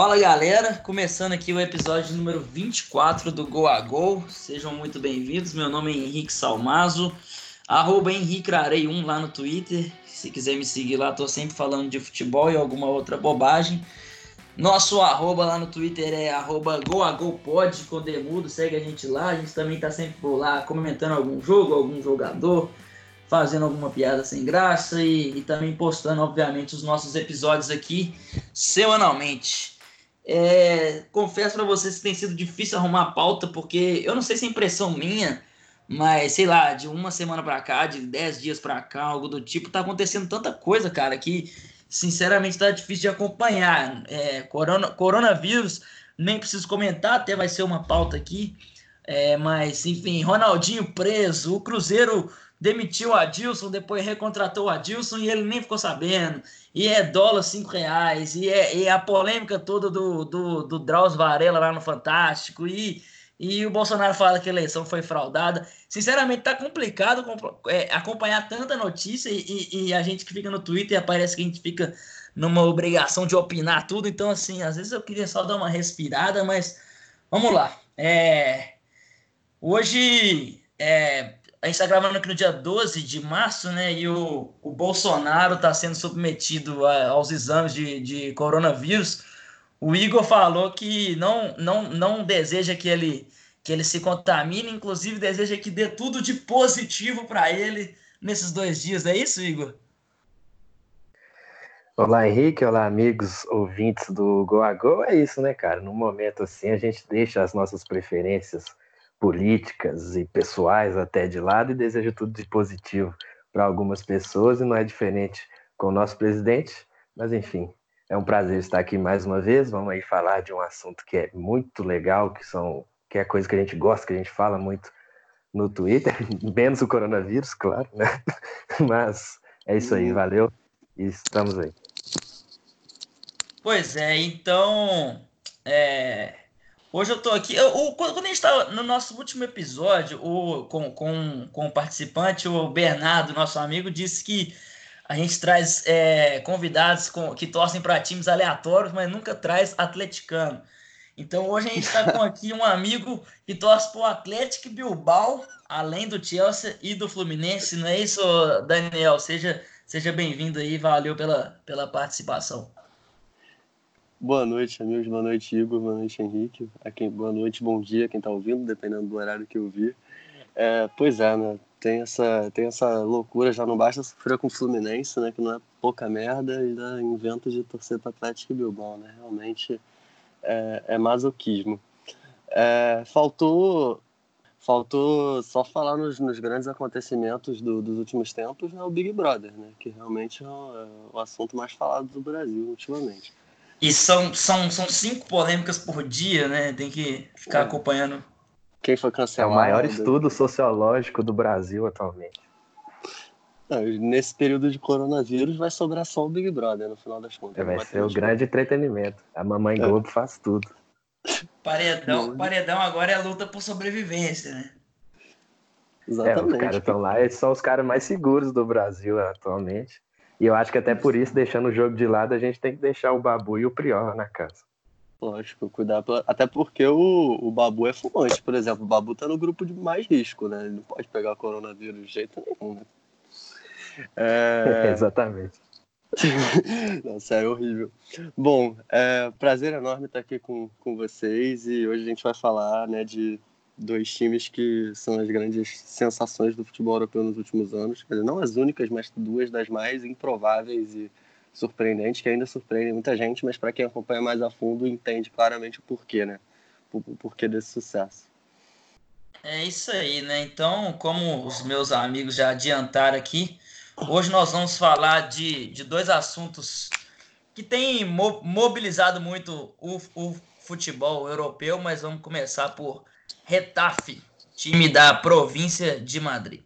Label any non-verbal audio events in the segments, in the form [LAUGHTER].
Fala galera, começando aqui o episódio número 24 do Go a Go. Sejam muito bem-vindos. Meu nome é Henrique Salmazo, arroba HenriqueArei1 lá no Twitter. Se quiser me seguir lá, tô sempre falando de futebol e alguma outra bobagem. Nosso arroba lá no Twitter é arroba goagopod com demudo, segue a gente lá. A gente também tá sempre por lá comentando algum jogo, algum jogador, fazendo alguma piada sem graça e, e também postando, obviamente, os nossos episódios aqui semanalmente. É, confesso para vocês que tem sido difícil arrumar pauta, porque eu não sei se é impressão minha, mas sei lá, de uma semana para cá, de dez dias para cá, algo do tipo, tá acontecendo tanta coisa, cara, que sinceramente tá difícil de acompanhar. É, corona, coronavírus, nem preciso comentar, até vai ser uma pauta aqui. É, mas, enfim, Ronaldinho preso, o Cruzeiro demitiu o Adilson, depois recontratou o Adilson e ele nem ficou sabendo. E é dólar cinco reais, e é, e é a polêmica toda do, do, do Drauzio Varela lá no Fantástico, e, e o Bolsonaro fala que a eleição foi fraudada. Sinceramente, tá complicado é, acompanhar tanta notícia e, e, a gente que fica no Twitter parece que a gente fica numa obrigação de opinar tudo. Então, assim, às vezes eu queria só dar uma respirada, mas vamos lá. É, hoje é, a gente está gravando aqui no dia 12 de março, né? E o, o Bolsonaro está sendo submetido a, aos exames de, de coronavírus. O Igor falou que não, não, não deseja que ele, que ele se contamine, inclusive deseja que dê tudo de positivo para ele nesses dois dias. É isso, Igor? Olá, Henrique. Olá, amigos ouvintes do Go a Go. É isso, né, cara? No momento assim, a gente deixa as nossas preferências políticas e pessoais até de lado e deseja tudo de positivo para algumas pessoas e não é diferente com o nosso presidente, mas enfim, é um prazer estar aqui mais uma vez. Vamos aí falar de um assunto que é muito legal, que são que é coisa que a gente gosta, que a gente fala muito no Twitter, [LAUGHS] menos o coronavírus, claro, né? [LAUGHS] Mas é isso aí, valeu e estamos aí. Pois é, então é, Hoje eu tô aqui. Eu, o, quando a gente estava no nosso último episódio, o, com, com, com o participante, o Bernardo, nosso amigo, disse que a gente traz é, convidados com, que torcem para times aleatórios, mas nunca traz atleticano. Então hoje a gente está com [LAUGHS] aqui um amigo que torce para o Atlético Bilbao, além do Chelsea e do Fluminense. Não é isso, Daniel? Seja, seja bem-vindo aí, valeu pela, pela participação. Boa noite, amigos. Boa noite, Igor. Boa noite, Henrique. Boa noite, bom dia, quem está ouvindo, dependendo do horário que eu vi. É, pois é, né? Tem essa, tem essa loucura, já não basta sofrer com o Fluminense, né? Que não é pouca merda, e ainda inventa de torcer para Atlético e Bilbao, né? Realmente é, é masoquismo. É, faltou faltou só falar nos, nos grandes acontecimentos do, dos últimos tempos, né? O Big Brother, né? Que realmente é o, é o assunto mais falado do Brasil ultimamente. E são, são, são cinco polêmicas por dia, né? Tem que ficar acompanhando. Quem foi cancelado? É o maior estudo sociológico do Brasil atualmente. Não, nesse período de coronavírus vai sobrar só o Big Brother no final das contas. É, vai, ser o grande entretenimento. A Mamãe é. Globo faz tudo. Paredão, paredão agora é a luta por sobrevivência, né? Exatamente. É, os caras estão lá, eles são os caras mais seguros do Brasil atualmente. E eu acho que até por isso, deixando o jogo de lado, a gente tem que deixar o Babu e o Prior na casa. Lógico, cuidar. Até porque o, o Babu é fumante, por exemplo. O Babu tá no grupo de mais risco, né? Ele não pode pegar coronavírus de jeito nenhum, né? É... [LAUGHS] Exatamente. [LAUGHS] Nossa, é horrível. Bom, é prazer enorme estar aqui com, com vocês e hoje a gente vai falar né, de dois times que são as grandes sensações do futebol europeu nos últimos anos. Dizer, não as únicas, mas duas das mais improváveis e surpreendentes, que ainda surpreendem muita gente, mas para quem acompanha mais a fundo entende claramente o porquê, né? O, porquê desse sucesso. É isso aí, né? Então, como os meus amigos já adiantaram aqui, hoje nós vamos falar de, de dois assuntos que têm mobilizado muito o, o futebol europeu, mas vamos começar por Retafe, time da província de Madrid.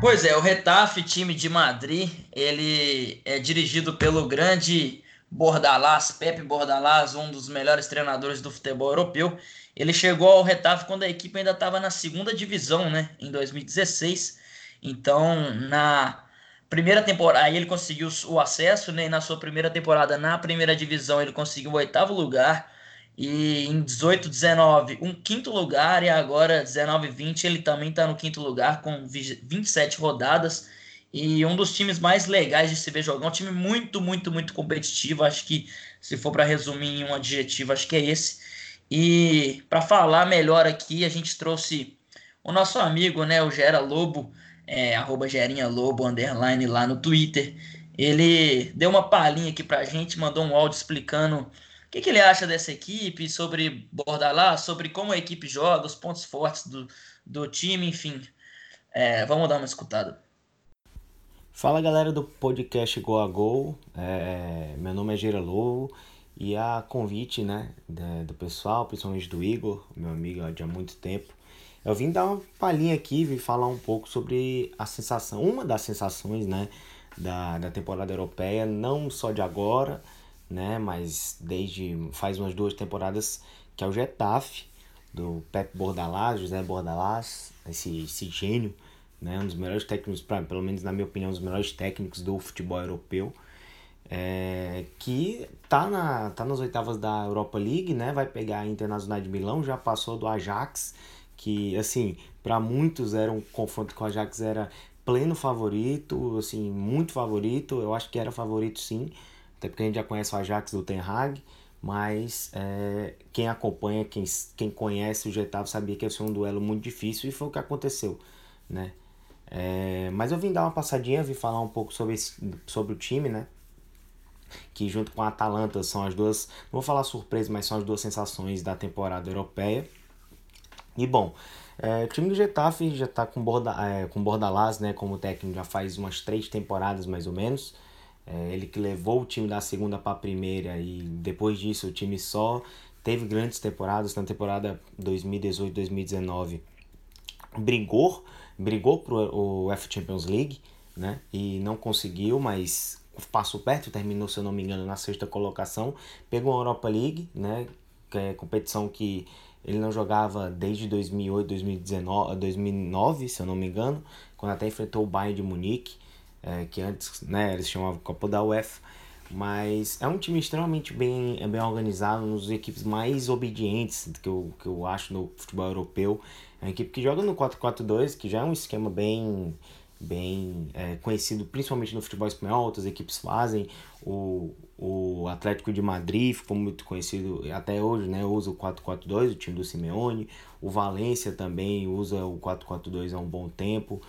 Pois é, o Retafe, time de Madrid, ele é dirigido pelo grande Bordalás, Pepe Bordalás, um dos melhores treinadores do futebol europeu. Ele chegou ao Retafe quando a equipe ainda estava na segunda divisão, né, em 2016. Então, na primeira temporada, aí ele conseguiu o acesso, né? E na sua primeira temporada na primeira divisão ele conseguiu o oitavo lugar. E em 18, 19, um quinto lugar. E agora, 19, 20, ele também está no quinto lugar com 27 rodadas. E um dos times mais legais de se ver jogar. Um time muito, muito, muito competitivo. Acho que, se for para resumir em um adjetivo, acho que é esse. E para falar melhor aqui, a gente trouxe o nosso amigo, né, o Gera Lobo é, arroba Gerinha Lobo, underline lá no Twitter. Ele deu uma palhinha aqui pra gente, mandou um áudio explicando o que, que ele acha dessa equipe, sobre Bordalás, sobre como a equipe joga, os pontos fortes do, do time, enfim. É, vamos dar uma escutada. Fala galera do podcast Go a Go, é, meu nome é Gira Lobo e a convite né, do pessoal, principalmente do Igor, meu amigo de há muito tempo, eu vim dar uma palhinha aqui, vim falar um pouco sobre a sensação, uma das sensações, né, da, da temporada europeia, não só de agora, né, mas desde faz umas duas temporadas, que é o Getafe, do Pep Bordalás, José Bordalás, esse, esse gênio, né, um dos melhores técnicos, pra, pelo menos na minha opinião, um dos melhores técnicos do futebol europeu, é, que tá, na, tá nas oitavas da Europa League, né, vai pegar a Internacional de Milão, já passou do Ajax, que assim, para muitos era um confronto com o Ajax era pleno favorito, assim, muito favorito, eu acho que era favorito sim, até porque a gente já conhece o Ajax do Ten Hag, mas é, quem acompanha, quem, quem conhece o Getafe sabia que ia ser um duelo muito difícil e foi o que aconteceu, né? É, mas eu vim dar uma passadinha, vim falar um pouco sobre, esse, sobre o time, né? Que junto com a Atalanta são as duas, não vou falar surpresa, mas são as duas sensações da temporada europeia. E bom, é, o time do Getafe já está com, Borda, é, com Bordalás né, como técnico já faz umas três temporadas mais ou menos. É, ele que levou o time da segunda para a primeira e depois disso o time só teve grandes temporadas. Na temporada 2018-2019 brigou, brigou para o UEFA Champions League né, e não conseguiu, mas passou perto, terminou, se eu não me engano, na sexta colocação. Pegou a Europa League, né, que é competição que ele não jogava desde 2008, 2019, 2009, se eu não me engano, quando até enfrentou o Bayern de Munique, é, que antes né, eles chamavam Copa da UEFA. Mas é um time extremamente bem, é bem organizado, uma das equipes mais obedientes que eu, que eu acho no futebol europeu. É uma equipe que joga no 4-4-2, que já é um esquema bem, bem é, conhecido principalmente no futebol espanhol, outras equipes fazem. O, o Atlético de Madrid ficou muito conhecido até hoje, né? Usa o 4-4-2, o time do Simeone. O Valência também usa o 4-4-2 há um bom tempo.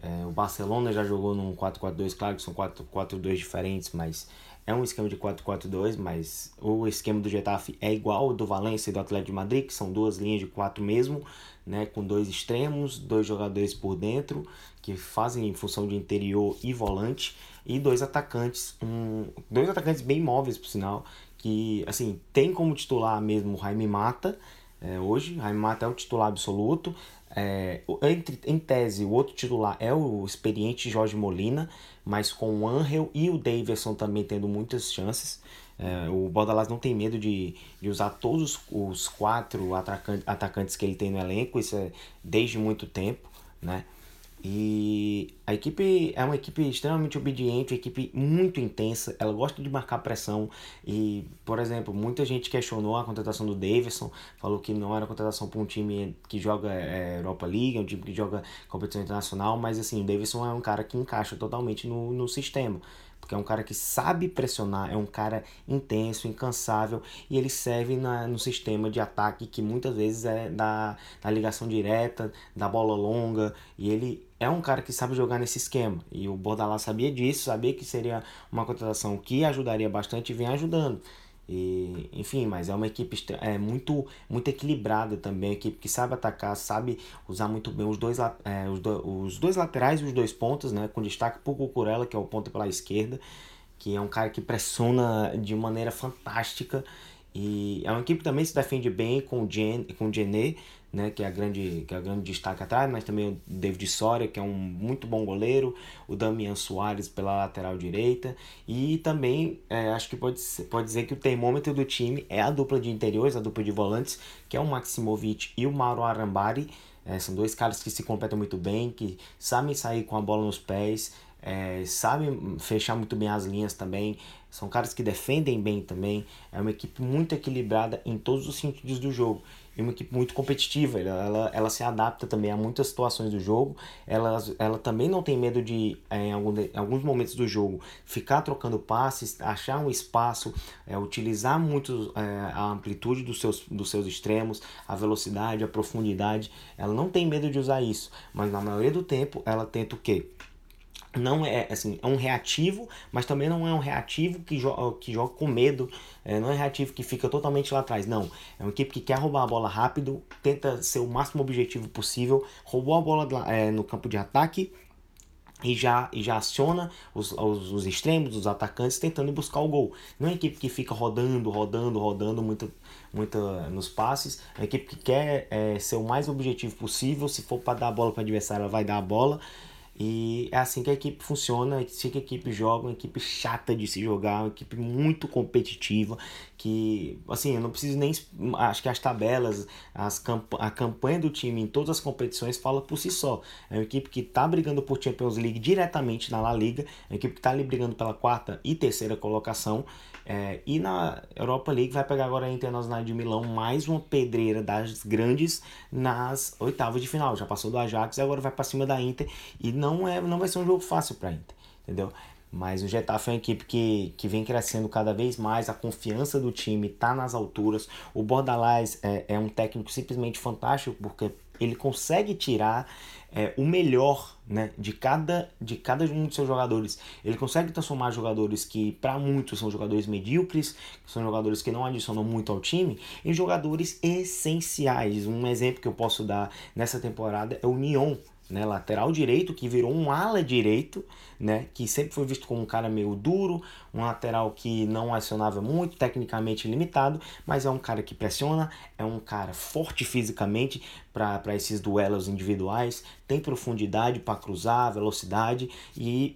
É, o Barcelona já jogou num 4-4-2, claro que são 4-4-2 diferentes, mas é um esquema de 4-4-2, mas o esquema do Getafe é igual ao do Valência e do Atlético de Madrid, que são duas linhas de quatro mesmo, né, com dois extremos, dois jogadores por dentro, que fazem em função de interior e volante e dois atacantes, um, dois atacantes bem móveis, por sinal, que assim tem como titular mesmo o Jaime Mata. É, hoje, Jaime Mata é o titular absoluto. É, entre, em tese, o outro titular é o experiente Jorge Molina, mas com o Angel e o Davidson também tendo muitas chances. É, o Bordalás não tem medo de, de usar todos os quatro atacantes, atacantes que ele tem no elenco, isso é desde muito tempo, né? E a equipe é uma equipe extremamente obediente, uma equipe muito intensa, ela gosta de marcar pressão. E, por exemplo, muita gente questionou a contratação do Davidson, falou que não era contratação para um time que joga é, Europa League, é um time que joga competição internacional, mas assim, o Davidson é um cara que encaixa totalmente no, no sistema. Porque é um cara que sabe pressionar, é um cara intenso, incansável. E ele serve na, no sistema de ataque que muitas vezes é da, da ligação direta, da bola longa. E ele é um cara que sabe jogar nesse esquema e o Bordalá sabia disso, sabia que seria uma contratação que ajudaria bastante e vem ajudando. E, enfim, mas é uma equipe é, muito, muito equilibrada também, uma equipe que sabe atacar, sabe usar muito bem os dois, é, os, do, os dois laterais e os dois pontos, né, com destaque para o Cucurella, que é o ponto pela esquerda, que é um cara que pressiona de maneira fantástica. E é uma equipe que também se defende bem com o, Gen, com o Gené, né, que é a grande que é a grande destaque atrás, mas também o David Soria, que é um muito bom goleiro, o Damian Soares pela lateral direita e também é, acho que pode, pode dizer que o termômetro do time é a dupla de interiores, a dupla de volantes, que é o Maximovic e o Mauro Arambari, é, são dois caras que se completam muito bem, que sabem sair com a bola nos pés, é, sabem fechar muito bem as linhas também, são caras que defendem bem também. É uma equipe muito equilibrada em todos os sentidos do jogo. E uma equipe muito competitiva. Ela, ela, ela se adapta também a muitas situações do jogo. Ela, ela também não tem medo de, é, em, algum, em alguns momentos do jogo, ficar trocando passes, achar um espaço, é, utilizar muito é, a amplitude dos seus, dos seus extremos, a velocidade, a profundidade. Ela não tem medo de usar isso. Mas na maioria do tempo, ela tenta o quê? Não é assim é um reativo mas também não é um reativo que, jo que joga com medo é, não é reativo que fica totalmente lá atrás não é uma equipe que quer roubar a bola rápido tenta ser o máximo objetivo possível roubou a bola é, no campo de ataque e já, e já aciona os, os, os, extremos, os atacantes, tentando buscar o gol. Não é equipe que fica rodando, rodando, rodando muito, muito nos passes. É uma equipe que quer é, ser o mais objetivo possível. Se for para dar a bola para o adversário, ela vai dar a bola. E é assim que a equipe funciona, é assim que a equipe joga, uma equipe chata de se jogar, uma equipe muito competitiva, que, assim, eu não preciso nem, acho que as tabelas, as camp a campanha do time em todas as competições fala por si só. É uma equipe que está brigando por Champions League diretamente na La Liga, é uma equipe que está ali brigando pela quarta e terceira colocação, é, e na Europa League vai pegar agora a Internacional de Milão, mais uma pedreira das grandes nas oitavas de final. Já passou do Ajax e agora vai para cima da Inter. E não, é, não vai ser um jogo fácil para Inter, entendeu? Mas o Getafe é uma equipe que, que vem crescendo cada vez mais, a confiança do time está nas alturas. O Bordalás é, é um técnico simplesmente fantástico, porque ele consegue tirar é, o melhor né, de, cada, de cada um dos seus jogadores. Ele consegue transformar jogadores que, para muitos, são jogadores medíocres, são jogadores que não adicionam muito ao time, em jogadores essenciais. Um exemplo que eu posso dar nessa temporada é o Nyon né, lateral direito, que virou um ala direito, né, que sempre foi visto como um cara meio duro, um lateral que não acionava muito, tecnicamente limitado, mas é um cara que pressiona, é um cara forte fisicamente para esses duelos individuais, tem profundidade para cruzar, velocidade, e,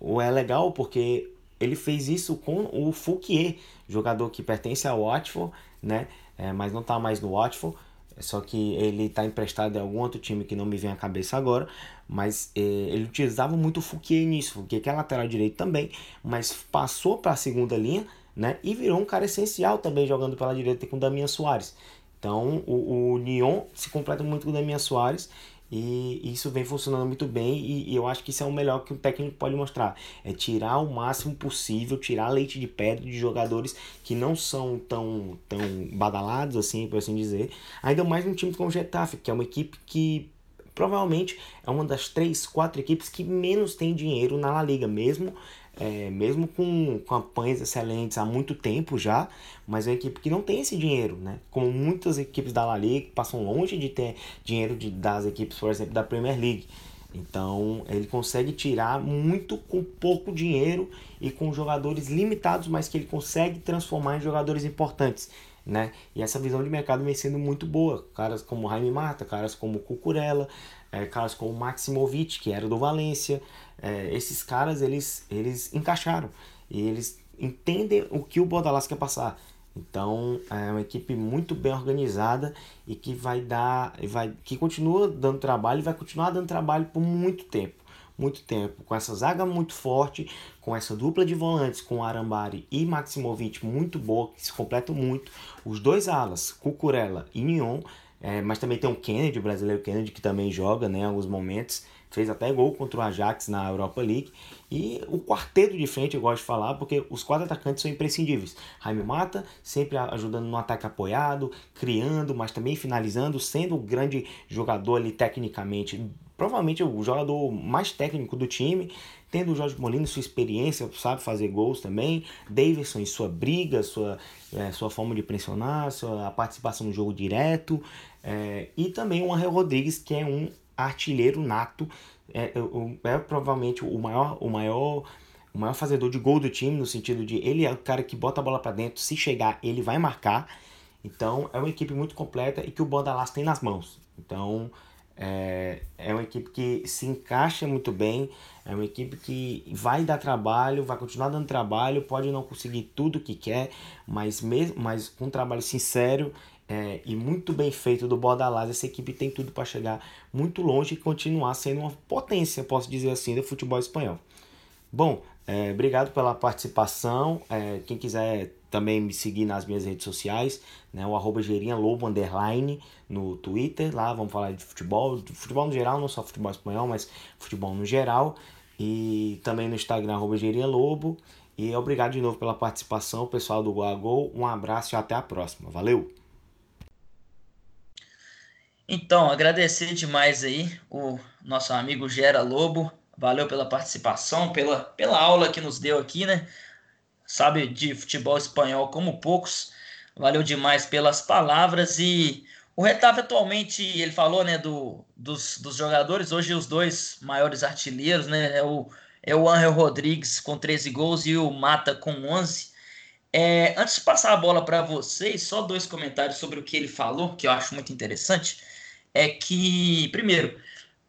e é legal porque ele fez isso com o Fouquier, jogador que pertence ao Watford, né, é, mas não está mais no Watford, só que ele está emprestado em algum outro time que não me vem à cabeça agora. Mas eh, ele utilizava muito o Fouquier nisso. Fouquier que é lateral direito também. Mas passou para a segunda linha né? E virou um cara essencial também jogando pela direita com o Damian Soares. Então o, o Lyon se completa muito com o Damian Soares. E isso vem funcionando muito bem e, e, eu acho que isso é o melhor que o técnico pode mostrar. É tirar o máximo possível, tirar leite de pedra de jogadores que não são tão, tão badalados, assim, por assim dizer. Ainda mais num time como o Getafe, que é uma equipe que provavelmente é uma das três, quatro equipes que menos tem dinheiro na La Liga, mesmo é, mesmo com campanhas excelentes há muito tempo já, mas é uma equipe que não tem esse dinheiro, né? Como muitas equipes da La Liga que passam longe de ter dinheiro de, das equipes, por exemplo, da Premier League. Então ele consegue tirar muito com pouco dinheiro e com jogadores limitados, mas que ele consegue transformar em jogadores importantes. Né? E essa visão de mercado vem sendo muito boa. Caras como Jaime Mata, caras como Cucurella, é, caras como Maximovic, que era do Valência, é, esses caras eles, eles encaixaram. E eles entendem o que o Bordalas quer passar. Então é uma equipe muito bem organizada e que vai dar, vai, que continua dando trabalho e vai continuar dando trabalho por muito tempo, muito tempo, com essa zaga muito forte, com essa dupla de volantes com Arambari e Maximovic muito boa, que se completam muito, os dois alas, Cucurella e Nyon, é, mas também tem o Kennedy, o brasileiro Kennedy, que também joga né, em alguns momentos fez até gol contra o Ajax na Europa League. E o quarteto de frente eu gosto de falar porque os quatro atacantes são imprescindíveis. Jaime Mata, sempre ajudando no ataque apoiado, criando, mas também finalizando, sendo o grande jogador ali tecnicamente, provavelmente o jogador mais técnico do time. Tendo o Jorge Molina, sua experiência, sabe fazer gols também. Davidson sua briga, sua, é, sua forma de pressionar, sua participação no jogo direto. É, e também o Angel Rodrigues, que é um artilheiro nato, é, é, provavelmente o maior, o maior o maior fazedor de gol do time, no sentido de ele é o cara que bota a bola para dentro, se chegar, ele vai marcar. Então, é uma equipe muito completa e que o Bordalas tem nas mãos. Então, é, é uma equipe que se encaixa muito bem, é uma equipe que vai dar trabalho, vai continuar dando trabalho, pode não conseguir tudo que quer, mas, mesmo, mas com um trabalho sincero é, e muito bem feito do Bordalás, essa equipe tem tudo para chegar muito longe e continuar sendo uma potência, posso dizer assim, do futebol espanhol. Bom, é, obrigado pela participação. É, quem quiser também me seguir nas minhas redes sociais, né, o arroba Gerinha Lobo Underline no Twitter, lá vamos falar de futebol, futebol no geral, não só futebol espanhol, mas futebol no geral. E também no Instagram, arroba Gerinha Lobo. E obrigado de novo pela participação, pessoal do Goagol. Um abraço e até a próxima. Valeu! Então, agradecer demais aí o nosso amigo Gera Lobo. Valeu pela participação, pela, pela aula que nos deu aqui, né? Sabe de futebol espanhol como poucos. Valeu demais pelas palavras e o Retave atualmente, ele falou, né, do, dos, dos jogadores, hoje os dois maiores artilheiros, né, é o, é o Angel Rodrigues com 13 gols e o Mata com 11. É, antes de passar a bola para vocês, só dois comentários sobre o que ele falou, que eu acho muito interessante é que, primeiro,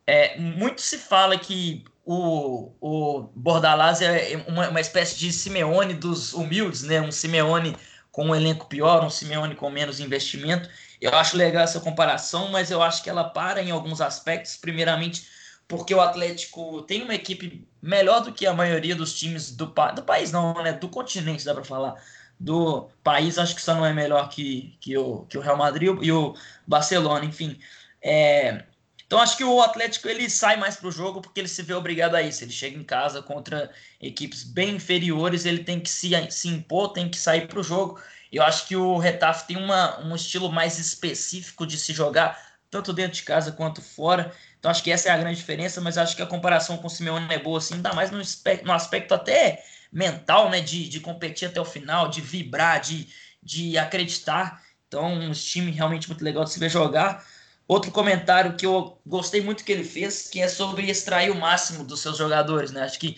é, muito se fala que o, o Bordalás é uma, uma espécie de Simeone dos humildes, né? Um Simeone com um elenco pior, um Simeone com menos investimento. Eu acho legal essa comparação, mas eu acho que ela para em alguns aspectos. Primeiramente, porque o Atlético tem uma equipe melhor do que a maioria dos times do, do país, não, né? Do continente, dá para falar. Do país, acho que só não é melhor que, que, o, que o Real Madrid e o Barcelona, enfim. É, então acho que o Atlético ele sai mais para o jogo porque ele se vê obrigado a isso. Ele chega em casa contra equipes bem inferiores, ele tem que se, se impor, tem que sair para o jogo. Eu acho que o Retaf tem uma, um estilo mais específico de se jogar, tanto dentro de casa quanto fora. Então acho que essa é a grande diferença, mas acho que a comparação com o Simeone é boa, assim, ainda mais no no aspecto até mental, né? De, de competir até o final, de vibrar, de, de acreditar. Então, um time realmente muito legal de se ver jogar. Outro comentário que eu gostei muito que ele fez, que é sobre extrair o máximo dos seus jogadores, né? Acho que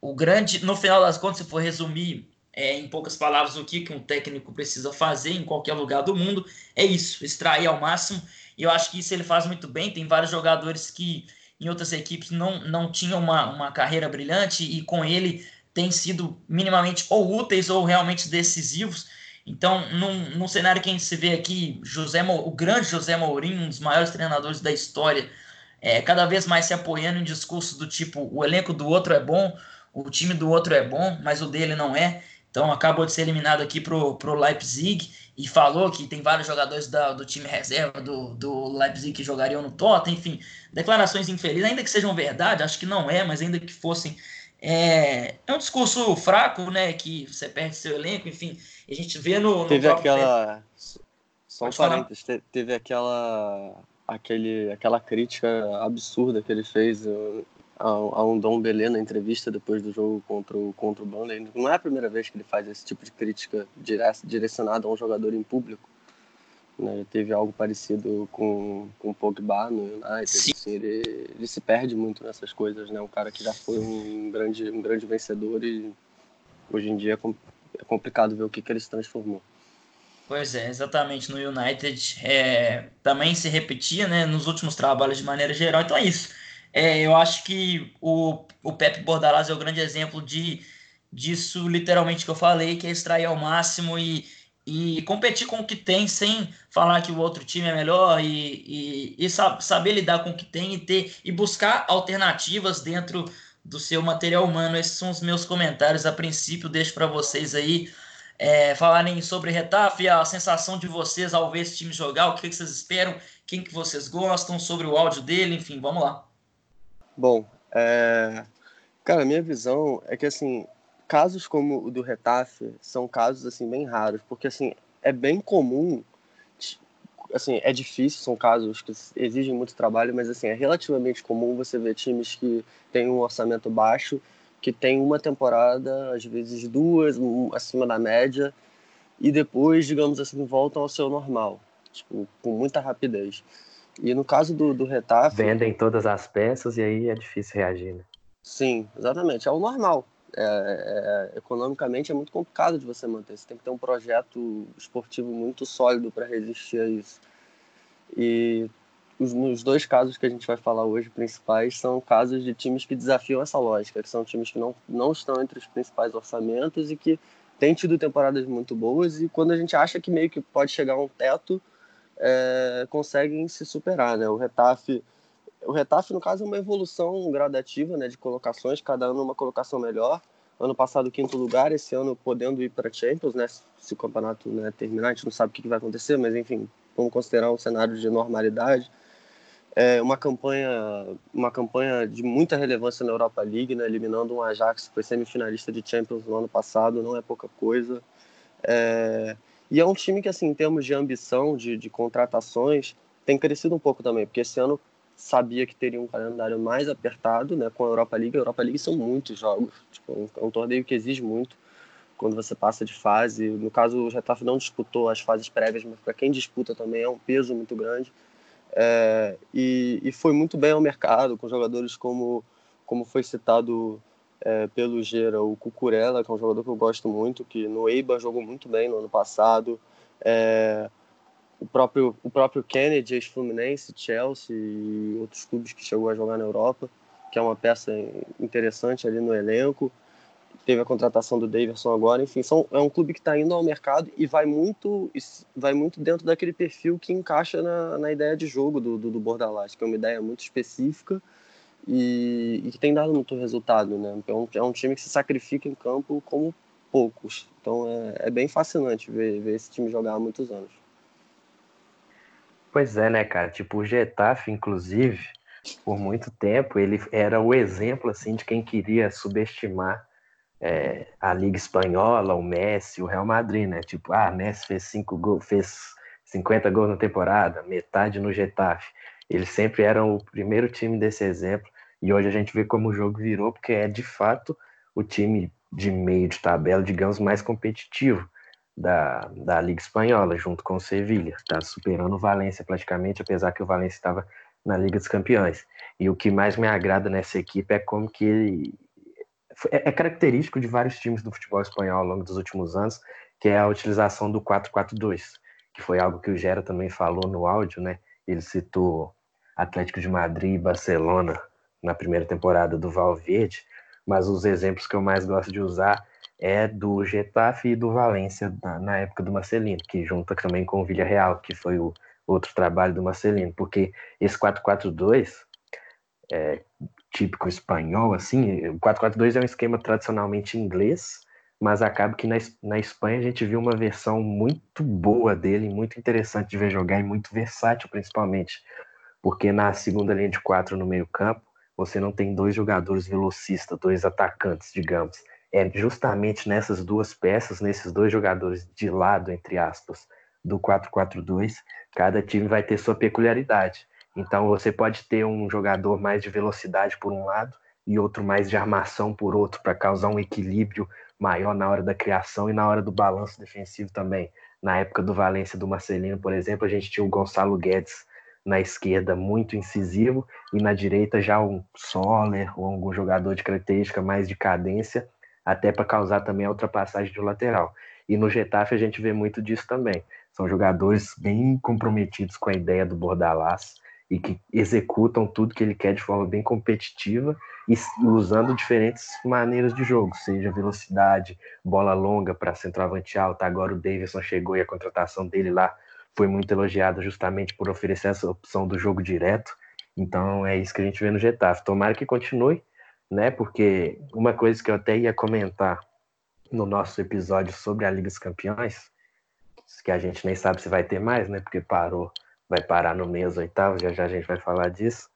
o grande, no final das contas, se for resumir é, em poucas palavras o que, que um técnico precisa fazer em qualquer lugar do mundo, é isso, extrair ao máximo. E eu acho que isso ele faz muito bem. Tem vários jogadores que em outras equipes não, não tinham uma, uma carreira brilhante e com ele têm sido minimamente ou úteis ou realmente decisivos. Então, num, num cenário que a gente se vê aqui, José, o grande José Mourinho, um dos maiores treinadores da história, é, cada vez mais se apoiando em discursos do tipo: o elenco do outro é bom, o time do outro é bom, mas o dele não é. Então, acabou de ser eliminado aqui pro, pro Leipzig e falou que tem vários jogadores da, do time reserva do, do Leipzig que jogariam no Tottenham, enfim, declarações infelizes, ainda que sejam verdade, acho que não é, mas ainda que fossem, é, é um discurso fraco, né, que você perde seu elenco, enfim, a gente vê no. no teve aquela. Só um parênteses, te, teve aquela. Aquele, aquela crítica absurda que ele fez uh, a, a um Dom Belê na entrevista depois do jogo contra o, contra o Burnley. Não é a primeira vez que ele faz esse tipo de crítica direcionada a um jogador em público. Né? Teve algo parecido com, com o Pogba no United. Assim, ele, ele se perde muito nessas coisas. Né? Um cara que já foi um grande, um grande vencedor e hoje em dia é complicado ver o que, que ele se transformou. Pois é, exatamente. No United é, também se repetia né, nos últimos trabalhos de maneira geral. Então é isso. É, eu acho que o, o Pepe Bordalás é o grande exemplo de, disso, literalmente, que eu falei, que é extrair ao máximo e, e competir com o que tem sem falar que o outro time é melhor e, e, e saber lidar com o que tem e ter e buscar alternativas dentro do seu material humano. Esses são os meus comentários a princípio. Deixo para vocês aí é, falarem sobre Retafe, a sensação de vocês ao ver esse time jogar, o que, que vocês esperam, quem que vocês gostam, sobre o áudio dele, enfim, vamos lá. Bom, é... cara, minha visão é que assim, casos como o do Retafe são casos assim bem raros, porque assim é bem comum assim, é difícil, são casos que exigem muito trabalho, mas assim, é relativamente comum você ver times que têm um orçamento baixo, que tem uma temporada, às vezes duas, acima da média, e depois, digamos assim, voltam ao seu normal, tipo, com muita rapidez. E no caso do, do Retafe... Vendem todas as peças e aí é difícil reagir, né? Sim, exatamente, é o normal. É, é, economicamente é muito complicado de você manter. Você tem que ter um projeto esportivo muito sólido para resistir a isso. E os, nos dois casos que a gente vai falar hoje, principais, são casos de times que desafiam essa lógica, que são times que não, não estão entre os principais orçamentos e que tem tido temporadas muito boas e quando a gente acha que meio que pode chegar a um teto, é, conseguem se superar, né? O Retafe, o Retafe no caso é uma evolução gradativa, né, de colocações, cada ano uma colocação melhor. Ano passado quinto lugar, esse ano podendo ir para Champions, né? Se o campeonato né, terminar, a gente não sabe o que vai acontecer, mas enfim, vamos considerar um cenário de normalidade. É uma campanha, uma campanha de muita relevância na Europa League, né? eliminando um Ajax que foi semifinalista de Champions no ano passado, não é pouca coisa. É... E é um time que, assim, em termos de ambição, de, de contratações, tem crescido um pouco também, porque esse ano sabia que teria um calendário mais apertado, né, com a Europa League. A Europa League são muitos jogos, tipo, é um torneio que exige muito quando você passa de fase. No caso, o Getafe não disputou as fases prévias, mas para quem disputa também é um peso muito grande. É, e, e, foi muito bem ao mercado, com jogadores como, como foi citado é, pelo Gera, o Cucurella, que é um jogador que eu gosto muito, que no Eibar jogou muito bem no ano passado. É, o próprio, o próprio Kennedy, ex-Fluminense, Chelsea e outros clubes que chegou a jogar na Europa, que é uma peça interessante ali no elenco. Teve a contratação do Davidson agora, enfim, são, é um clube que está indo ao mercado e vai muito, vai muito dentro daquele perfil que encaixa na, na ideia de jogo do, do, do Bordalás, que é uma ideia muito específica e, e que tem dado muito resultado, né? É um, é um time que se sacrifica em campo como poucos. Então é, é bem fascinante ver, ver esse time jogar há muitos anos. Pois é, né, cara? Tipo, o Getafe, inclusive, por muito tempo, ele era o exemplo, assim, de quem queria subestimar é, a Liga Espanhola, o Messi, o Real Madrid, né? Tipo, ah, Messi fez, cinco gols, fez 50 gols na temporada, metade no Getafe. Eles sempre eram o primeiro time desse exemplo, e hoje a gente vê como o jogo virou, porque é, de fato, o time de meio de tabela, digamos, mais competitivo da, da Liga Espanhola, junto com o Sevilha. Está superando o Valência praticamente, apesar que o Valência estava na Liga dos Campeões. E o que mais me agrada nessa equipe é como que ele. É, é característico de vários times do futebol espanhol ao longo dos últimos anos, que é a utilização do 4-4-2, que foi algo que o Gera também falou no áudio, né? Ele citou Atlético de Madrid e Barcelona na primeira temporada do Valverde, mas os exemplos que eu mais gosto de usar é do Getafe e do Valência na, na, época do Marcelino, que junta também com o Villarreal, que foi o outro trabalho do Marcelino, porque esse 4-4-2 é típico espanhol, assim, o 4-4-2 é um esquema tradicionalmente inglês, mas acaba que na, na Espanha a gente viu uma versão muito boa dele, muito interessante de ver jogar e muito versátil principalmente, porque na segunda linha de quatro no meio campo, você não tem dois jogadores velocistas, dois atacantes, digamos, é justamente nessas duas peças, nesses dois jogadores de lado, entre aspas, do 4-4-2, cada time vai ter sua peculiaridade. Então você pode ter um jogador mais de velocidade por um lado e outro mais de armação por outro, para causar um equilíbrio maior na hora da criação e na hora do balanço defensivo também. Na época do Valência do Marcelino, por exemplo, a gente tinha o Gonçalo Guedes na esquerda muito incisivo e na direita já um Soler ou algum jogador de característica mais de cadência até para causar também a ultrapassagem do lateral. E no Getafe a gente vê muito disso também. São jogadores bem comprometidos com a ideia do Bordalás e que executam tudo que ele quer de forma bem competitiva e usando diferentes maneiras de jogo, seja velocidade, bola longa para centroavante alta. Agora o Davidson chegou e a contratação dele lá foi muito elogiada justamente por oferecer essa opção do jogo direto. Então é isso que a gente vê no Getafe. Tomara que continue né? Porque uma coisa que eu até ia comentar no nosso episódio sobre a Liga dos Campeões, que a gente nem sabe se vai ter mais, né? Porque parou, vai parar no mês oitavo, já já a gente vai falar disso.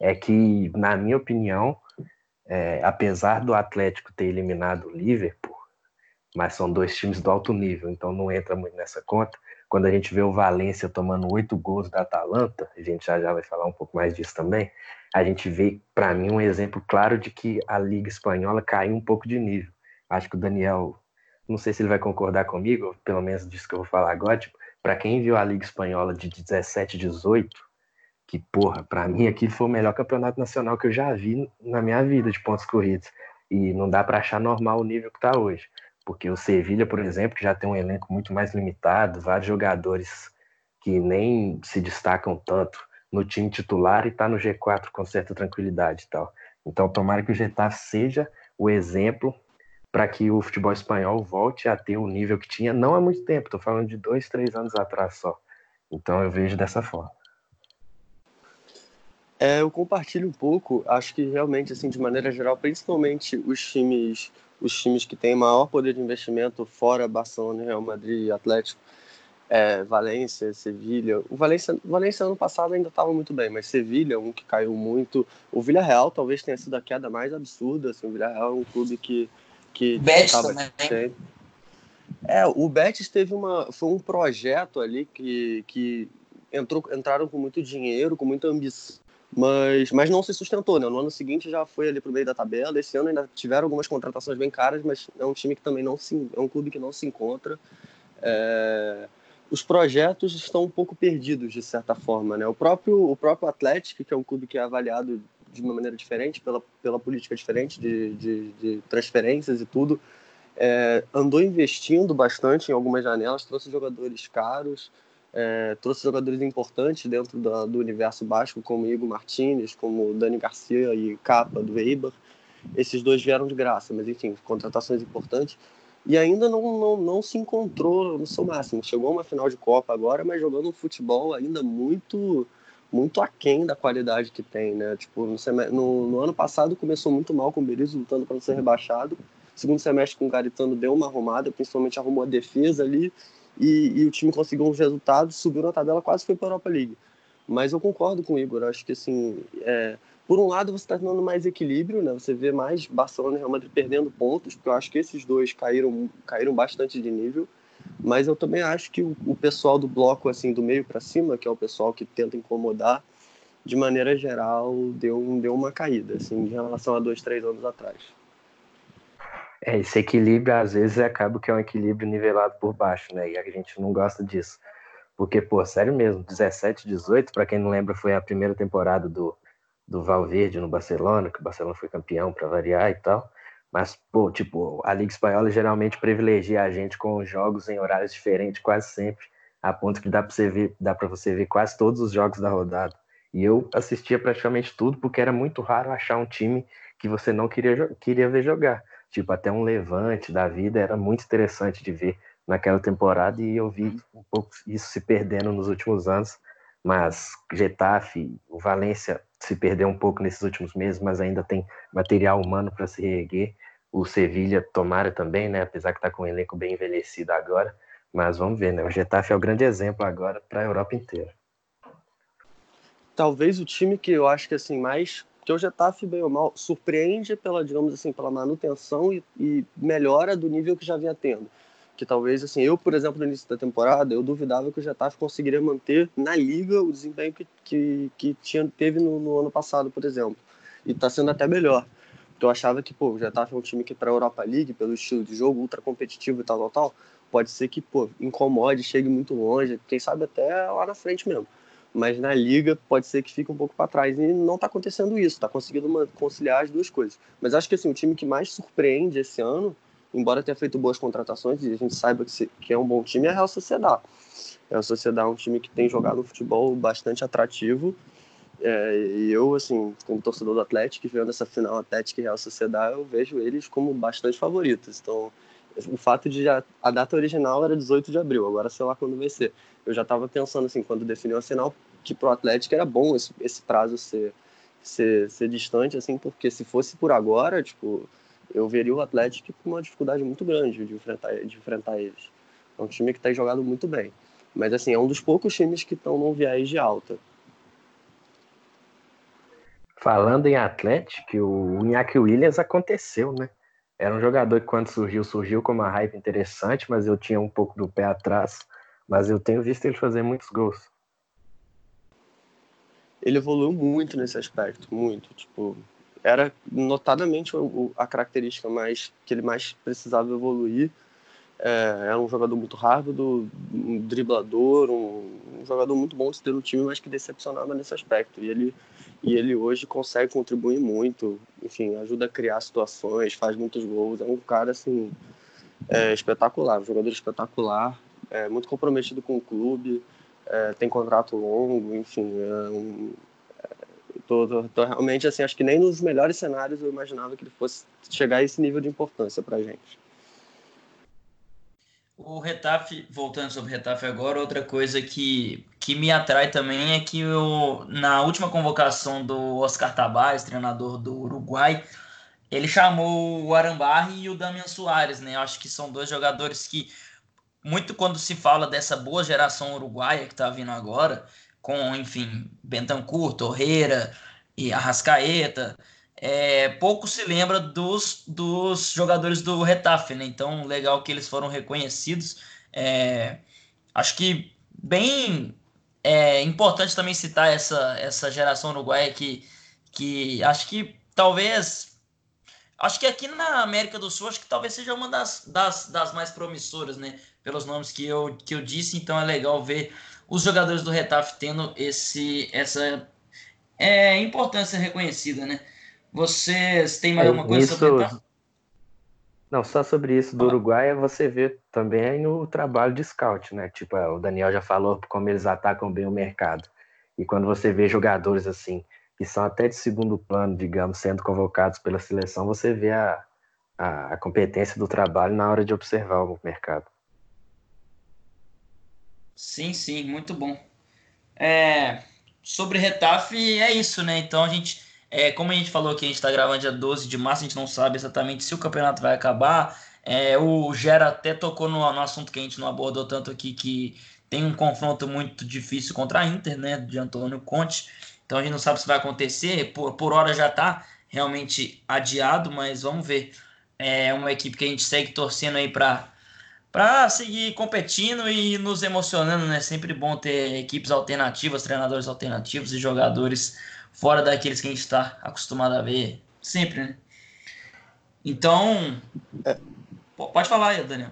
É que, na minha opinião, é, apesar do Atlético ter eliminado o Liverpool, mas são dois times do alto nível, então não entra muito nessa conta. Quando a gente vê o Valência tomando oito gols da Atalanta, a gente já já vai falar um pouco mais disso também a gente vê, para mim, um exemplo claro de que a Liga Espanhola caiu um pouco de nível. Acho que o Daniel, não sei se ele vai concordar comigo, pelo menos disso que eu vou falar agora, tipo, para quem viu a Liga Espanhola de 17, 18, que, porra, para mim aqui foi o melhor campeonato nacional que eu já vi na minha vida de pontos corridos. E não dá para achar normal o nível que está hoje. Porque o Sevilha, por exemplo, que já tem um elenco muito mais limitado, vários jogadores que nem se destacam tanto no time titular e está no G4 com certa tranquilidade e tal. Então, tomara que o Getafe seja o exemplo para que o futebol espanhol volte a ter o nível que tinha não há muito tempo, estou falando de dois, três anos atrás só. Então eu vejo dessa forma. É, eu compartilho um pouco, acho que realmente, assim, de maneira geral, principalmente os times, os times que têm maior poder de investimento fora Barcelona, Real Madrid Atlético, é, Valência, Sevilha. O Valência, Valência ano passado ainda estava muito bem, mas Sevilha, um que caiu muito. O Villarreal talvez tenha sido a queda mais absurda. Assim, o Villarreal é um clube que que Betis também. É, o Betis teve uma foi um projeto ali que, que entrou, entraram com muito dinheiro, com muita ambição mas, mas não se sustentou, né? No ano seguinte já foi ali pro meio da tabela. Esse ano ainda tiveram algumas contratações bem caras, mas é um time que também não se, é um clube que não se encontra. É, os projetos estão um pouco perdidos de certa forma, né? O próprio o próprio Atlético, que é um clube que é avaliado de uma maneira diferente pela, pela política diferente de, de, de transferências e tudo, é, andou investindo bastante em algumas janelas, trouxe jogadores caros é, trouxe jogadores importantes dentro da, do universo basco, como Igor Martinez, como Dani Garcia e Capa do Eibar. Esses dois vieram de graça, mas enfim, contratações importantes. E ainda não, não, não se encontrou no seu máximo. Chegou uma final de Copa agora, mas jogando um futebol ainda muito muito aquém da qualidade que tem, né? Tipo, no, no, no ano passado começou muito mal com o Berizzo lutando para não ser rebaixado. Segundo semestre com o Garitano deu uma arrumada, principalmente arrumou a defesa ali e, e, o time conseguiu uns resultados, subiu na tabela, quase foi para a Europa League. Mas eu concordo com o Igor, acho que assim, é, por um lado você está tendo mais equilíbrio, né? Você vê mais Barcelona e Real Madrid perdendo pontos, porque eu acho que esses dois caíram, caíram bastante de nível. Mas eu também acho que o, o pessoal do bloco assim do meio para cima, que é o pessoal que tenta incomodar, de maneira geral deu, deu uma caída assim em relação a dois, três anos atrás. É, esse equilíbrio às vezes acaba que é um equilíbrio nivelado por baixo, né? E a gente não gosta disso. Porque, pô, sério mesmo, 17, 18, para quem não lembra, foi a primeira temporada do, do Valverde no Barcelona, que o Barcelona foi campeão para variar e tal. Mas, pô, tipo, a Liga Espanhola geralmente privilegia a gente com jogos em horários diferentes quase sempre, a ponto que dá para você ver, dá para você ver quase todos os jogos da rodada. E eu assistia praticamente tudo porque era muito raro achar um time que você não queria, queria ver jogar tipo, até um levante da vida era muito interessante de ver naquela temporada e eu vi um pouco isso se perdendo nos últimos anos, mas Getafe, o Valência se perdeu um pouco nesses últimos meses, mas ainda tem material humano para se reerguer. O Sevilha tomara também, né, apesar que está com um elenco bem envelhecido agora, mas vamos ver, né? O Getafe é o grande exemplo agora para a Europa inteira. Talvez o time que eu acho que assim mais porque o Getafe, bem ou mal, surpreende pela, digamos assim, pela manutenção e, e, melhora do nível que já vinha tendo. Que talvez, assim, eu, por exemplo, no início da temporada, eu duvidava que o Getafe conseguiria manter na Liga o desempenho que, que, que tinha, teve no, no ano passado, por exemplo. E está sendo até melhor. Porque eu achava que, pô, o Getafe é um time que para a Europa League, pelo estilo de jogo ultra competitivo e tal, tal, tal, pode ser que, pô, incomode, chegue muito longe, quem sabe até lá na frente mesmo mas na liga pode ser que fique um pouco para trás. E não está acontecendo isso, está conseguindo conciliar as duas coisas. Mas acho que assim, o time que mais surpreende esse ano, embora tenha feito boas contratações e a gente saiba que, é um bom time, é a Real Sociedad. A Real Sociedad é um time que tem jogado um futebol bastante atrativo. É, e eu, assim, como torcedor do Atlético, vendo essa final Atlético e Real Sociedad, eu vejo eles como bastante favoritos. Então, o fato de já, a data original era 18 de abril, agora sei lá quando vai ser. Eu já estava pensando assim, quando definiu a final, que pro Atlético era bom esse, esse prazo ser, ser, ser distante, assim, porque se fosse por agora, tipo, eu veria o Atlético com uma dificuldade muito grande de enfrentar, de enfrentar eles. É um time que está jogado muito bem. Mas, assim, é um dos poucos times que estão num viés de alta. Falando em Atlético, o Iñaki Williams aconteceu, né? Era um jogador que quando surgiu, surgiu com uma hype interessante, mas eu tinha um pouco do pé atrás. Mas eu tenho visto ele fazer muitos gols. Ele evoluiu muito nesse aspecto, muito. Tipo, era notadamente a característica mais que ele mais precisava evoluir. É, era um jogador muito rápido, um driblador, um, um jogador muito bom de ter no time, mas que decepcionava nesse aspecto. E ele e ele hoje consegue contribuir muito, enfim, ajuda a criar situações, faz muitos gols, é um cara assim é, espetacular, um jogador espetacular, é, muito comprometido com o clube, é, tem contrato longo, enfim, é um, é, tô, tô, tô, realmente assim, acho que nem nos melhores cenários eu imaginava que ele fosse chegar a esse nível de importância para gente. O Retafe, voltando sobre o Retafe agora, outra coisa que, que me atrai também é que eu, na última convocação do Oscar Tabás, treinador do Uruguai, ele chamou o Arambarri e o Damian Soares, né? Eu acho que são dois jogadores que, muito quando se fala dessa boa geração uruguaia que está vindo agora, com, enfim, Bentancur, Torreira e Arrascaeta, é, pouco se lembra dos, dos jogadores do Retafe, né? Então, legal que eles foram reconhecidos. É, acho que bem é, importante também citar essa, essa geração uruguaia que, que acho que talvez. Acho que aqui na América do Sul, acho que talvez seja uma das, das, das mais promissoras, né? Pelos nomes que eu, que eu disse, então é legal ver os jogadores do Retafe tendo esse, essa é, importância reconhecida, né? Vocês têm mais é, alguma coisa isso... sobre Não, só sobre isso do Uruguai, você vê também no trabalho de scout, né? Tipo, o Daniel já falou como eles atacam bem o mercado. E quando você vê jogadores assim, que são até de segundo plano, digamos, sendo convocados pela seleção, você vê a, a, a competência do trabalho na hora de observar o mercado. Sim, sim, muito bom. É, sobre Retafe, é isso, né? Então a gente é, como a gente falou que a gente está gravando dia 12 de março, a gente não sabe exatamente se o campeonato vai acabar. É, o Gera até tocou no, no, assunto que a gente não abordou tanto aqui, que tem um confronto muito difícil contra a Inter, né, de Antônio Conte. Então a gente não sabe se vai acontecer. Por, por hora já está realmente adiado, mas vamos ver. É uma equipe que a gente segue torcendo aí para para seguir competindo e nos emocionando, né? Sempre bom ter equipes alternativas, treinadores alternativos e jogadores fora daqueles que a gente está acostumado a ver sempre, né? Então, é. pode falar aí, Daniel.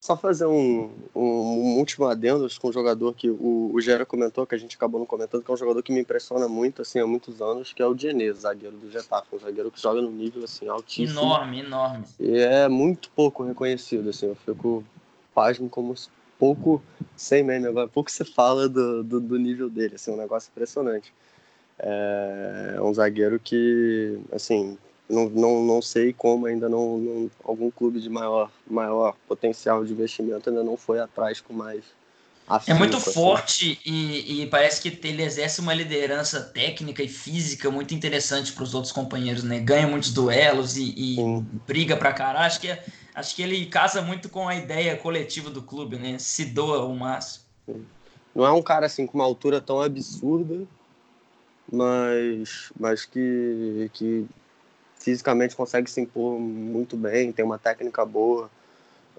Só fazer um, um, um, último adendo com um jogador que o, o Gera comentou, que a gente acabou não comentando, que é um jogador que me impressiona muito, assim, há muitos anos, que é o Dienez, zagueiro do Getafe, um zagueiro que joga no nível, assim, altíssimo. Enorme, enorme. E é muito pouco reconhecido, assim, eu fico pasmo como pouco, sem meme agora, pouco se fala do, do, do nível dele, assim, um negócio impressionante. É um zagueiro que, assim, não, não, não sei como ainda não, não, algum clube de maior, maior potencial de investimento ainda não foi atrás com mais afinco, É muito assim. forte e, e, parece que ele exerce uma liderança técnica e física muito interessante para os outros companheiros, né? Ganha muitos duelos e, e briga pra caralho. Acho que, é, acho que ele casa muito com a ideia coletiva do clube, né? Se doa o máximo. Não é um cara assim com uma altura tão absurda, mas, mas que, que fisicamente consegue se impor muito bem, tem uma técnica boa.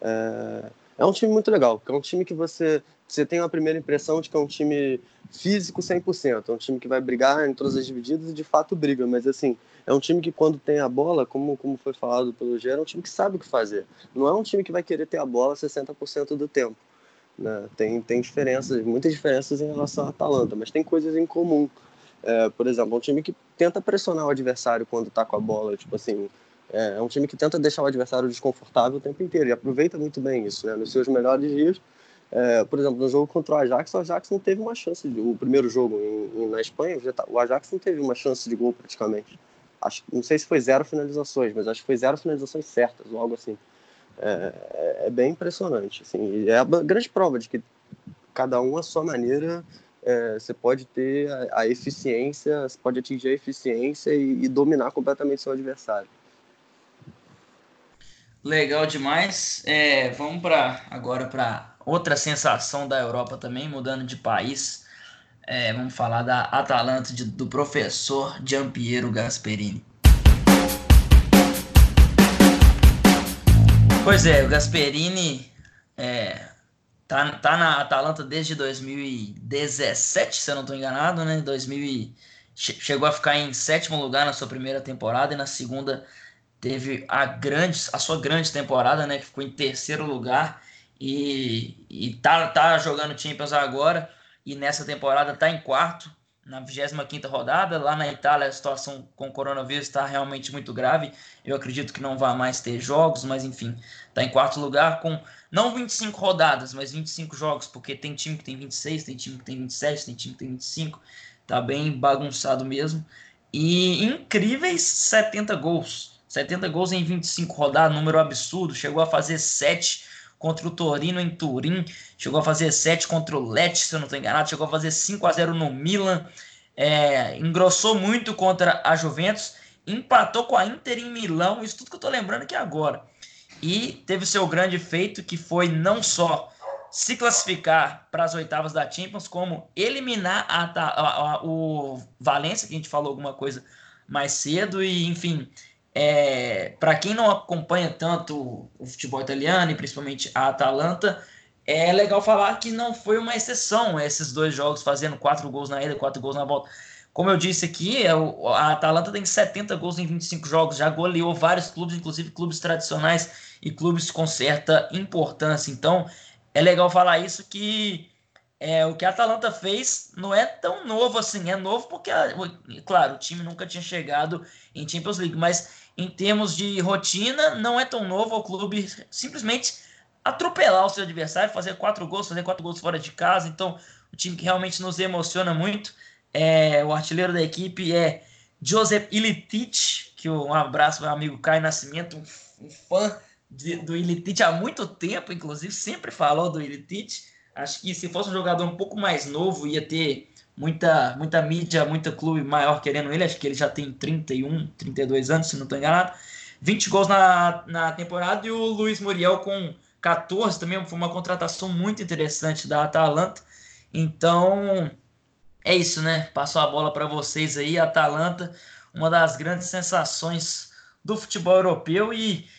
É, é um time muito legal, é um time que você, você tem uma primeira impressão de que é um time físico 100%, é um time que vai brigar em todas as divididas e de fato briga, mas assim, é um time que quando tem a bola, como, como foi falado pelo Gera, é um time que sabe o que fazer. Não é um time que vai querer ter a bola 60% do tempo. Né? Tem, tem diferenças, muitas diferenças em relação à Atalanta, mas tem coisas em comum. É, por exemplo, um time que tenta pressionar o adversário quando está com a bola, tipo assim, é, é, um time que tenta deixar o adversário desconfortável o tempo inteiro e aproveita muito bem isso, né? Nos seus melhores dias, é, por exemplo, no jogo contra o Ajax, o Ajax não teve uma chance de, o primeiro jogo em, em, na Espanha, tá, o Ajax não teve uma chance de gol praticamente. Acho, não sei se foi zero finalizações, mas acho que foi zero finalizações certas ou algo assim. É, é, é bem impressionante, assim, é a grande prova de que cada um à sua maneira é, você pode ter a, a, eficiência, você pode atingir a eficiência e, e dominar completamente seu adversário. Legal demais. É, vamos para agora para outra sensação da Europa também, mudando de país. É, vamos falar da Atalanta de, do professor Giampiero Gasperini. Pois é, o Gasperini é, Tá, tá na Atalanta desde 2017, se eu não estou enganado, né? 2000 chegou a ficar em sétimo lugar na sua primeira temporada e na segunda teve a grande, a sua grande temporada, né? Que ficou em terceiro lugar e, e tá, tá jogando Champions agora e nessa temporada tá em quarto na 25 rodada. Lá na Itália a situação com o coronavírus está realmente muito grave. Eu acredito que não vai mais ter jogos, mas enfim, está em quarto lugar com não 25 rodadas, mas 25 jogos, porque tem time que tem 26, tem time que tem 27, tem time que tem 25. Tá bem bagunçado mesmo. E incríveis 70 gols. 70 gols em 25 rodadas, número absurdo. Chegou a fazer 7 contra o Torino em Turim. Chegou a fazer 7 contra o Lecce, se eu não estou enganado. Chegou a fazer 5 a 0 no Milan. É, engrossou muito contra a Juventus. Empatou com a Inter em Milão. Isso tudo que eu estou lembrando aqui agora. E teve seu grande feito, que foi não só se classificar para as oitavas da Champions, como eliminar a, a, a, o Valência, que a gente falou alguma coisa mais cedo, e enfim, é, para quem não acompanha tanto o futebol italiano e principalmente a Atalanta, é legal falar que não foi uma exceção esses dois jogos, fazendo quatro gols na ida quatro gols na volta. Como eu disse aqui, é a Atalanta tem 70 gols em 25 jogos, já goleou vários clubes, inclusive clubes tradicionais e clubes com certa importância. Então, é legal falar isso que é, o que a Atalanta fez não é tão novo assim. É novo porque, claro, o time nunca tinha chegado em Champions League, mas em termos de rotina, não é tão novo o clube simplesmente atropelar o seu adversário, fazer quatro gols, fazer quatro gols fora de casa. Então, o time que realmente nos emociona muito. É, o artilheiro da equipe é Joseph Ilitic, que um abraço meu amigo Caio Nascimento, um, um fã de, do Ilitic há muito tempo, inclusive, sempre falou do Ilitic. Acho que se fosse um jogador um pouco mais novo, ia ter muita, muita mídia, muito clube maior querendo ele. Acho que ele já tem 31, 32 anos, se não estou enganado. 20 gols na, na temporada e o Luiz Muriel com 14 também foi uma contratação muito interessante da Atalanta. Então, é isso, né? Passo a bola para vocês aí. Atalanta, uma das grandes sensações do futebol europeu e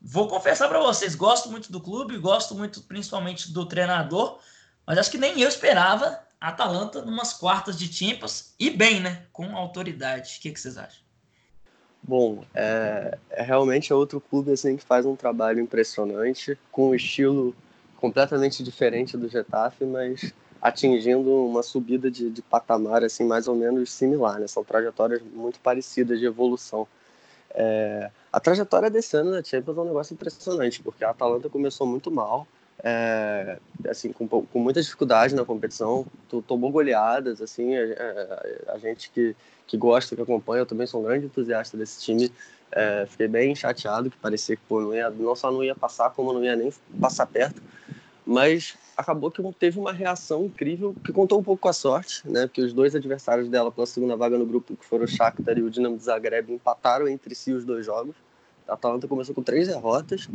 vou confessar para vocês, gosto muito do clube, gosto muito principalmente do treinador, mas acho que nem eu esperava a Atalanta numas quartas de Champions e bem, né? Com autoridade. O que, que vocês acham? Bom, é, é, realmente é outro clube assim que faz um trabalho impressionante, com um estilo completamente diferente do Getafe, mas atingindo uma subida de, de patamar assim mais ou menos similar, né? São trajetórias muito parecidas de evolução. É, a trajetória desse ano da Champions é um negócio impressionante, porque a Atalanta começou muito mal, é, assim, com, com muita dificuldade na competição, tomou goleadas, assim, a, a, a, gente que, que gosta, que acompanha, eu também sou um grande entusiasta desse time, é, fiquei bem chateado, que parecia que pô, não, ia, não só não ia passar, como não ia nem passar perto, mas acabou que teve uma reação incrível que contou um pouco com a sorte, né? Porque os dois adversários dela pela segunda vaga no grupo, que foram o Shakhtar e o Dinamo Zagreb, empataram entre si os dois jogos. A Atalanta começou com três derrotas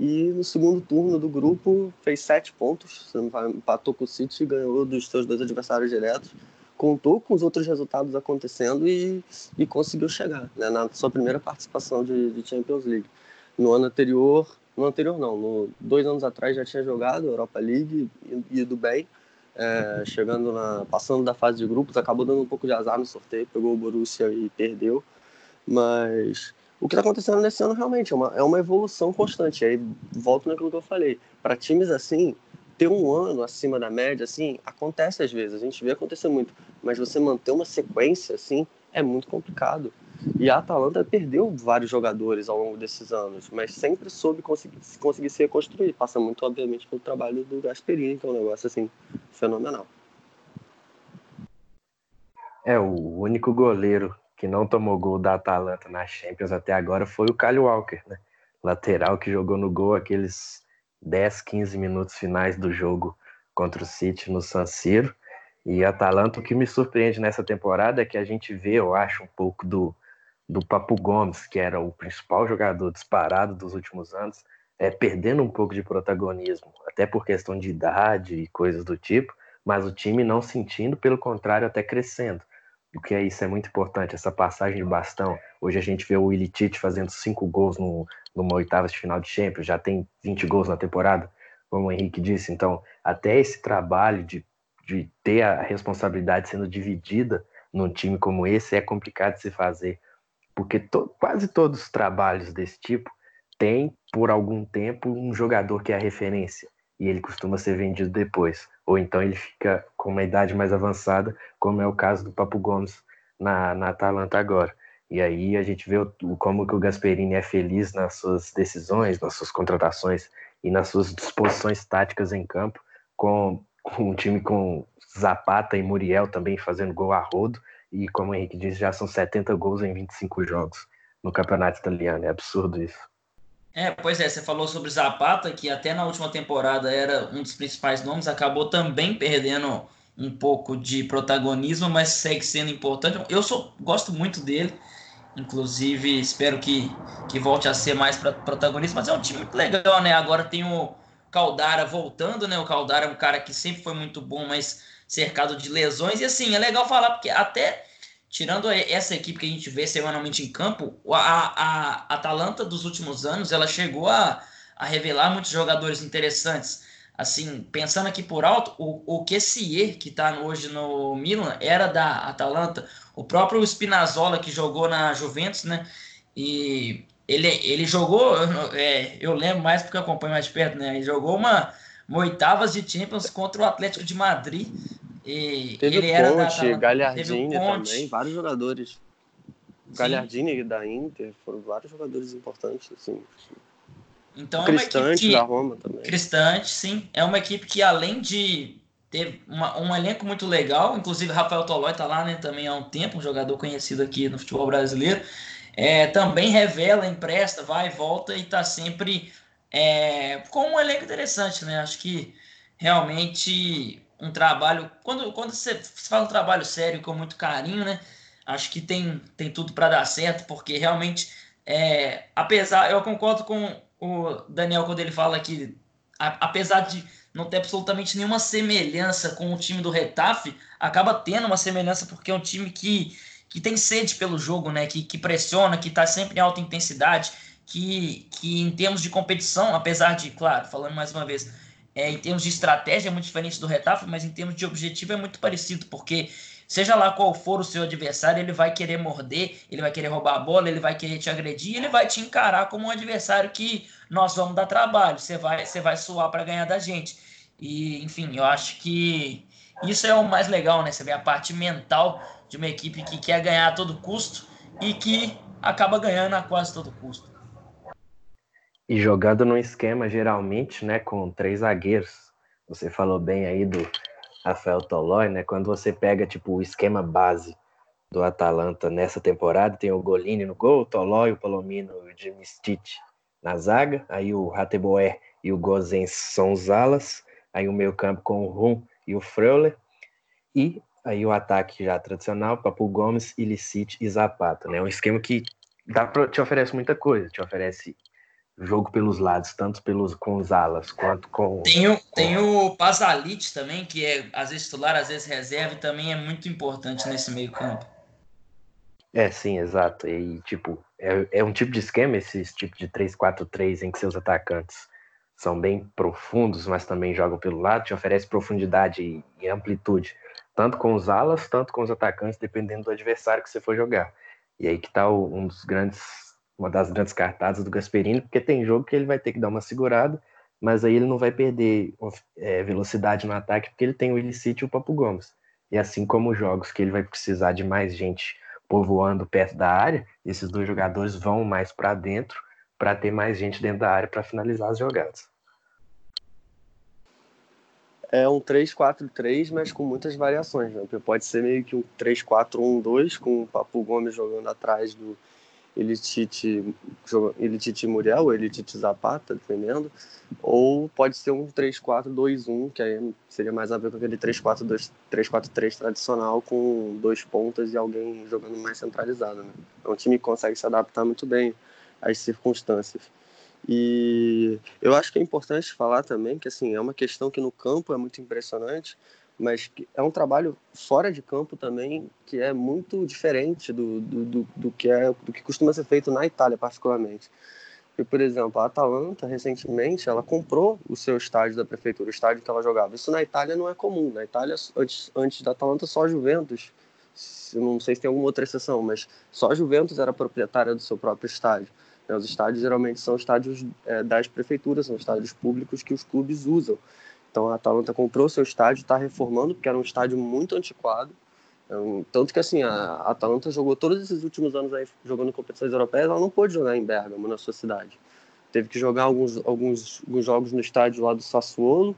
e no segundo turno do grupo fez sete pontos, empatou com o City, ganhou dos seus dois adversários diretos, contou com os outros resultados acontecendo e, e conseguiu chegar né? na sua primeira participação de, de Champions League. No ano anterior no anterior não, no, dois anos atrás já tinha jogado Europa League e ido bem, é, chegando na, passando da fase de grupos, acabou dando um pouco de azar no sorteio, pegou o Borussia e perdeu, mas o que está acontecendo nesse ano realmente é uma, é uma evolução constante, aí volto naquilo que eu falei, para times assim, ter um ano acima da média, assim, acontece às vezes, a gente vê acontecer muito, mas você manter uma sequência, assim, é muito complicado. E a Atalanta perdeu vários jogadores ao longo desses anos, mas sempre soube conseguir, conseguir se reconstruir. Passa muito, obviamente, pelo trabalho do Gasperini, que é um negócio assim fenomenal. É, o único goleiro que não tomou gol da Atalanta na Champions até agora foi o Kyle Walker, né? Lateral que jogou no gol aqueles 10, 15 minutos finais do jogo contra o City no San Siro. E Atalanta, o que me surpreende nessa temporada é que a gente vê, eu acho, um pouco do, do Papo Gomes, que era o principal jogador disparado dos últimos anos, é, perdendo um pouco de protagonismo, até por questão de idade e coisas do tipo, mas o time não sentindo, pelo contrário, até crescendo. O que é isso, é muito importante, essa passagem de bastão. Hoje a gente vê o Willi Tite fazendo cinco gols no, numa oitava de final de Champions, já tem 20 gols na temporada, como o Henrique disse. Então, até esse trabalho de, de ter a responsabilidade sendo dividida num time como esse é complicado de se fazer porque to, quase todos os trabalhos desse tipo têm, por algum tempo, um jogador que é a referência e ele costuma ser vendido depois. Ou então ele fica com uma idade mais avançada, como é o caso do Papo Gomes na, na Atalanta agora. E aí a gente vê o, como que o Gasperini é feliz nas suas decisões, nas suas contratações e nas suas disposições táticas em campo, com, com um time com Zapata e Muriel também fazendo gol a rodo. E como o Henrique disse, já são 70 gols em 25 jogos no campeonato italiano. É absurdo isso. É, pois é, você falou sobre Zapata, que até na última temporada era um dos principais nomes, acabou também perdendo um pouco de protagonismo, mas segue sendo importante. Eu sou, gosto muito dele, inclusive espero que, que volte a ser mais protagonista, mas é um time muito legal, né? Agora tem o Caldara voltando, né? O Caldara é um cara que sempre foi muito bom, mas cercado de lesões. E assim, é legal falar, porque até tirando essa equipe que a gente vê semanalmente em campo, a, a, Atalanta dos últimos anos ela chegou a, a revelar muitos jogadores interessantes. Assim, pensando aqui por alto, o, o Kessier, que está hoje no Milan, era da Atalanta. O próprio Spinazzola, que jogou na Juventus, né? E ele, ele jogou, é, eu lembro mais porque acompanho mais perto, né? Ele jogou uma, uma oitavas de Champions contra o Atlético de Madrid e teve ele o era da, Galhardini também, vários jogadores. Sim. Galhardini da Inter, foram vários jogadores importantes, assim. Então, Cristante é da Roma também. Cristante, sim. É uma equipe que, além de ter uma, um elenco muito legal, inclusive Rafael Tolói está lá né, também há um tempo, um jogador conhecido aqui no futebol brasileiro, é, também revela, empresta, vai e volta e está sempre é, com um elenco interessante, né? Acho que realmente um trabalho. Quando, quando você, faz um trabalho sério com muito carinho, né? Acho que tem, tem tudo para dar certo, porque realmente, é, apesar, eu concordo com o Daniel quando ele fala que, a, apesar de não ter absolutamente nenhuma semelhança com o time do Retafe, acaba tendo uma semelhança porque é um time que, que tem sede pelo jogo, né? Que, que pressiona, que está sempre em alta intensidade, que, que em termos de competição, apesar de, claro, falando mais uma vez, é, em termos de estratégia é muito diferente do Retafe, mas em termos de objetivo é muito parecido, porque seja lá qual for o seu adversário, ele vai querer morder, ele vai querer roubar a bola, ele vai querer te agredir, ele vai te encarar como um adversário que nós vamos dar trabalho, você vai, você vai suar para ganhar da gente. E, enfim, eu acho que isso é o mais legal, né? Você vê a parte mental de uma equipe que quer ganhar a todo custo e que acaba ganhando a quase todo custo. E jogando num esquema, geralmente, né, com três zagueiros. Você falou bem aí do Rafael Tolói, né? Quando você pega, tipo, o esquema base do Atalanta nessa temporada, tem o Golini no gol, o Tolói, o Palomino e o na zaga, aí o Rateboer e o Gozens são os alas, aí o meio campo com o Rum e o Freuler, e aí o ataque já tradicional, Papu Gomes, Ilicite e Zapata, né? Um esquema que dá pra, te oferece muita coisa, te oferece jogo pelos lados, tanto pelos com os alas quanto com. Tem o, com... tem o Pasalit também, que é às vezes titular, às vezes reserva, e também é muito importante nesse meio-campo. É, sim, exato. E, tipo, é, é um tipo de esquema, esse tipo de 3-4-3, em que seus atacantes são bem profundos, mas também jogam pelo lado, te oferece profundidade e, e amplitude, tanto com os alas, tanto com os atacantes, dependendo do adversário que você for jogar. E aí que tá o, um dos grandes uma das grandes cartadas do Gasperini, porque tem jogo que ele vai ter que dar uma segurada, mas aí ele não vai perder é, velocidade no ataque, porque ele tem o Illicite e o Papo Gomes. E assim como os jogos que ele vai precisar de mais gente povoando perto da área, esses dois jogadores vão mais para dentro para ter mais gente dentro da área para finalizar as jogadas. É um 3-4-3, mas com muitas variações. Né? Pode ser meio que um 3-4-1-2, com o Papo Gomes jogando atrás do, Elitite, Elitite Muriel Elitite Zapata, defendendo, ou pode ser um 3-4-2-1, que aí seria mais a ver com aquele 3-4-3 tradicional, com dois pontas e alguém jogando mais centralizado. Né? É um time que consegue se adaptar muito bem às circunstâncias. E eu acho que é importante falar também que assim é uma questão que no campo é muito impressionante, mas é um trabalho fora de campo também que é muito diferente do, do, do, do, que é do que costuma ser feito na Itália particularmente. Por exemplo a Atalanta recentemente ela comprou o seu estádio da prefeitura o estádio que ela jogava. Isso na Itália não é comum. Na Itália antes, antes da Atalanta só a Juventus não sei se tem alguma outra exceção mas só a Juventus era proprietária do seu próprio estádio. Né, os estádios geralmente são estádios é, das prefeituras são estádios públicos que os clubes usam então a Atalanta comprou seu estádio, está reformando, porque era um estádio muito antiquado. Então, tanto que assim, a Atalanta jogou todos esses últimos anos aí jogando competições europeias, ela não pôde jogar em Bergamo, na sua cidade. Teve que jogar alguns, alguns, alguns jogos no estádio lá do Sassuolo,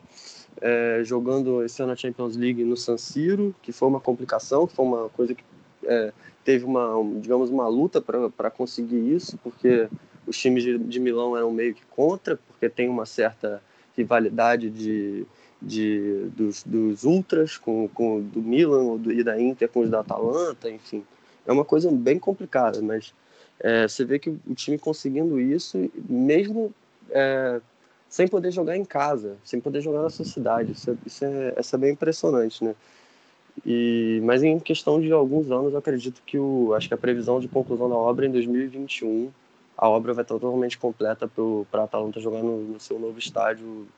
é, jogando esse ano a Champions League no San Siro, que foi uma complicação, que foi uma coisa que é, teve uma, digamos, uma luta para conseguir isso, porque os times de, de Milão eram meio que contra, porque tem uma certa rivalidade de, de, dos, dos ultras com, com do Milan do, e da Inter com os da Atalanta, enfim. É uma coisa bem complicada, mas é, você vê que o time conseguindo isso, mesmo é, sem poder jogar em casa, sem poder jogar na sua cidade, isso é, isso é, isso é bem impressionante, né? E, mas em questão de alguns anos, eu acredito que o, acho que a previsão de conclusão da obra é em 2021 a obra vai estar totalmente completa para a Atalanta jogar no, no, seu novo estádio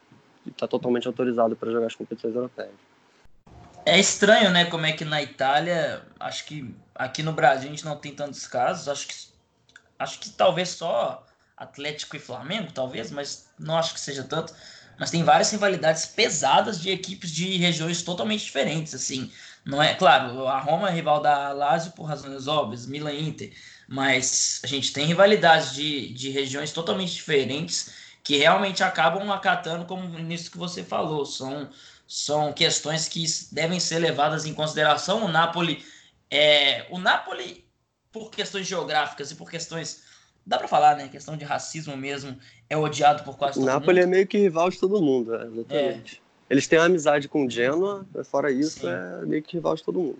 e está totalmente autorizado para jogar as competições europeias. É estranho, né, como é que na Itália, acho que aqui no Brasil a gente não tem tantos casos, acho que acho que talvez só Atlético e Flamengo, talvez, mas não acho que seja tanto. Mas tem várias rivalidades pesadas de equipes de regiões totalmente diferentes, assim. Não é, claro, a Roma é rival da Lazio por razões óbvias, Milan Inter, mas a gente tem rivalidades de, de regiões totalmente diferentes que realmente acabam acatando como nisso que você falou. São, são questões que devem ser levadas em consideração. O Napoli, é, o Napoli, por questões geográficas e por questões. Dá para falar, né? Questão de racismo mesmo, é odiado por quase todo o Napoli é meio que rival de todo mundo, é, exatamente. É. Eles têm amizade com o Genoa, fora isso, Sim. é meio que rival de todo mundo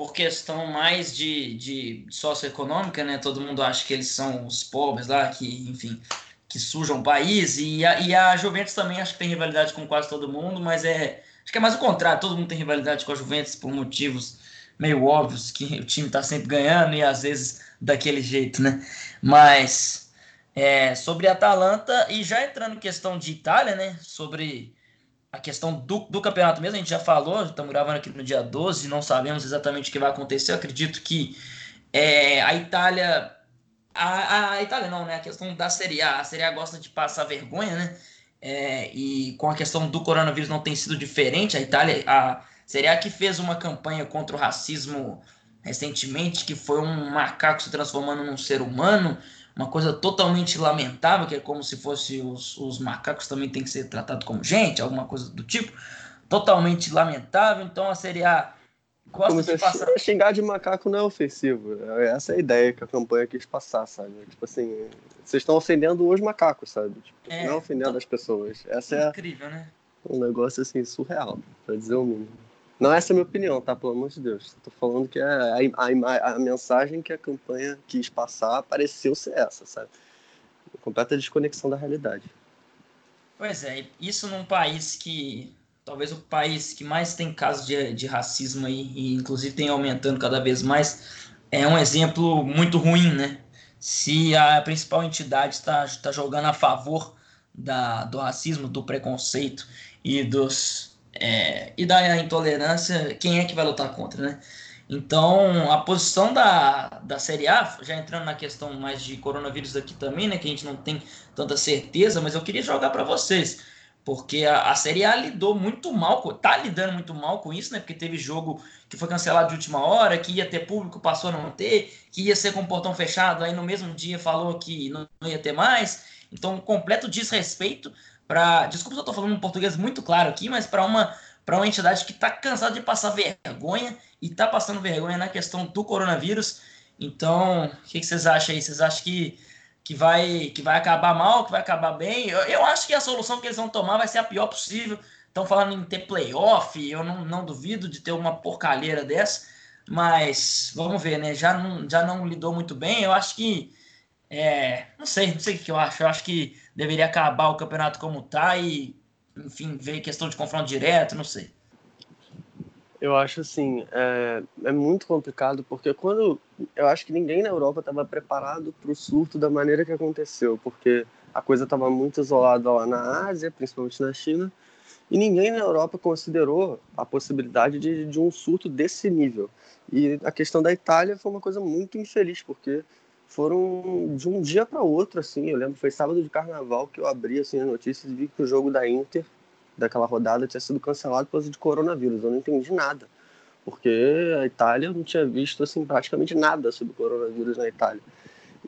por questão mais de, de socioeconômica, né? Todo mundo acha que eles são os pobres lá, que, enfim, que sujam o país. E a, e a Juventus também acho que tem rivalidade com quase todo mundo, mas é. Acho que é mais o contrário, todo mundo tem rivalidade com a Juventus por motivos meio óbvios, que o time está sempre ganhando e às vezes daquele jeito, né? Mas é, sobre a Atalanta, e já entrando em questão de Itália, né? Sobre a questão do, do campeonato mesmo, a gente já falou, estamos gravando aqui no dia 12, não sabemos exatamente o que vai acontecer. Eu acredito que é, a Itália. A, a, Itália não, né? A questão da Série A. A Série A gosta de passar vergonha, né? É, e com a questão do coronavírus não tem sido diferente. A Itália, a Série A que fez uma campanha contra o racismo recentemente, que foi um macaco se transformando num ser humano uma coisa totalmente lamentável, que é como se fosse os, os macacos também tem que ser tratado como gente, alguma coisa do tipo. Totalmente lamentável. Então a Série A gosta como de passar. Xingar de macaco não é ofensivo. Essa é a ideia que a campanha quis passar, sabe? Tipo assim, vocês estão ofendendo os macacos, sabe? Tipo, é, não ofendendo as pessoas. Essa é incrível, né? Um negócio assim surreal, para dizer o mínimo. Não essa é a minha opinião, tá? Pelo amor de Deus. Tô falando que é a, a, a, mensagem que a campanha quis passar pareceu ser essa, sabe? Completa desconexão da realidade. Pois é, isso num país que. Talvez o país que mais tem casos de, de racismo aí, e inclusive tem aumentando cada vez mais, é um exemplo muito ruim, né? Se a principal entidade está, está jogando a favor da, do racismo, do preconceito e dos, é, e da intolerância, quem é que vai lutar contra, né? Então, a posição da, da Série A, já entrando na questão mais de coronavírus aqui também, né, que a gente não tem tanta certeza, mas eu queria jogar para vocês, porque a, a Série A lidou muito mal, tá lidando muito mal com isso, né, porque teve jogo que foi cancelado de última hora, que ia ter público, passou a não ter, que ia ser com portão fechado, aí no mesmo dia falou que não, não ia ter mais, então, completo desrespeito para. Desculpa se eu estou falando um português muito claro aqui, mas para uma, uma entidade que está cansada de passar vergonha e está passando vergonha na questão do coronavírus. Então, o que, que, vocês acham aí? Vocês acham que, que, vai, que vai acabar mal, que vai acabar bem? Eu, eu acho que a solução que eles vão tomar vai ser a pior possível. Estão falando em ter playoff, eu não, não duvido de ter uma porcalheira dessa, mas vamos ver, né? Já não, já não lidou muito bem. Eu acho que é, não sei, não sei o que eu acho. Eu acho que deveria acabar o campeonato como tá e, enfim, ver questão de confronto direto, não sei. Eu acho assim, é, é muito complicado porque quando eu acho que ninguém na Europa estava preparado para o surto da maneira que aconteceu, porque a coisa estava muito isolada lá na Ásia, principalmente na China, e ninguém na Europa considerou a possibilidade de, de um surto desse nível. E a questão da Itália foi uma coisa muito infeliz, porque foram de um dia para outro, assim. Eu lembro, foi sábado de carnaval que eu abri assim, as notícias e vi que o jogo da Inter, daquela rodada, tinha sido cancelado por causa de coronavírus. Eu não entendi nada, porque a Itália não tinha visto assim, praticamente nada sobre coronavírus na Itália.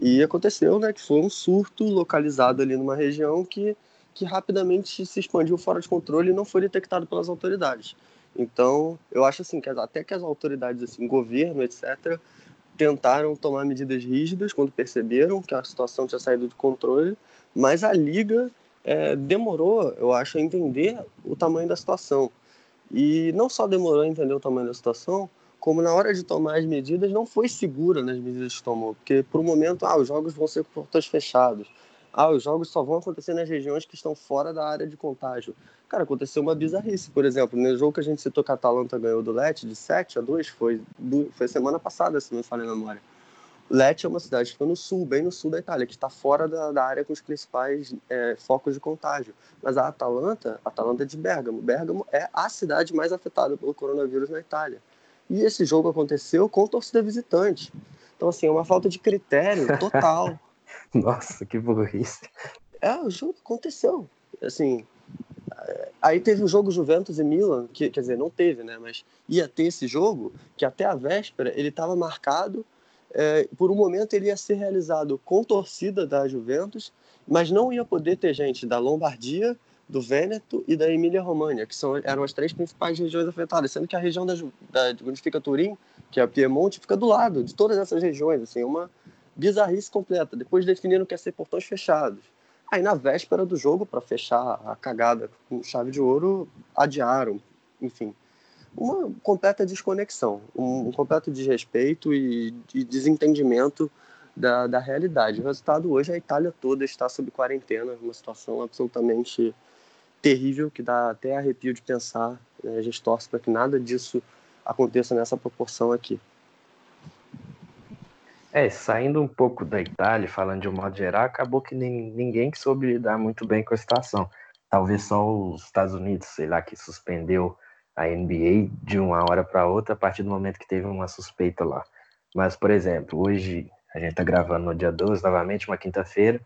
E aconteceu né, que foi um surto localizado ali numa região que que rapidamente se expandiu fora de controle e não foi detectado pelas autoridades. Então, eu acho assim que até que as autoridades, assim, governo, etc, tentaram tomar medidas rígidas quando perceberam que a situação tinha saído de controle, mas a liga é, demorou, eu acho, a entender o tamanho da situação. E não só demorou a entender o tamanho da situação, como na hora de tomar as medidas não foi segura nas medidas que tomou, porque por um momento, ah, os jogos vão ser com portões fechados, ah, os jogos só vão acontecer nas regiões que estão fora da área de contágio. Cara, aconteceu uma bizarrice, por exemplo, no jogo que a gente citou que a Atalanta ganhou do Lecce de 7 a 2, foi, foi semana passada, se não me falha a memória. Lecce é uma cidade que fica no sul, bem no sul da Itália, que está fora da, da, área com os principais é, focos de contágio. Mas a Atalanta, a Atalanta é de Bergamo. Bergamo é a cidade mais afetada pelo coronavírus na Itália. E esse jogo aconteceu com torcida visitante. Então, assim, é uma falta de critério total. [LAUGHS] Nossa, que burrice. É, o jogo aconteceu. Assim, aí teve o jogo Juventus e Milan, que quer dizer, não teve, né? Mas ia ter esse jogo, que até a véspera ele estava marcado. É, por um momento ele ia ser realizado com torcida da Juventus, mas não ia poder ter gente da Lombardia, do Vêneto e da Emília-Romagna, que são, eram as três principais regiões afetadas, sendo que a região da, da, onde fica Turim, que é a Piemonte, fica do lado de todas essas regiões, assim, uma bizarrice completa. Depois definiram que ia ser portões fechados. Aí na véspera do jogo, para fechar a cagada com chave de ouro, adiaram, enfim. Uma completa desconexão, um, completo desrespeito e, e desentendimento da, da realidade. O resultado hoje, a Itália toda está sob quarentena, uma situação absolutamente terrível que dá até arrepio de pensar. Né? A gente torce para que nada disso aconteça nessa proporção aqui. É, saindo um pouco da Itália, falando de um modo geral, acabou que nem, ninguém soube lidar muito bem com a situação. Talvez só os Estados Unidos, sei lá, que suspendeu a NBA de uma hora para outra a partir do momento que teve uma suspeita lá. Mas, por exemplo, hoje a gente está gravando no dia 12, novamente, uma quinta-feira,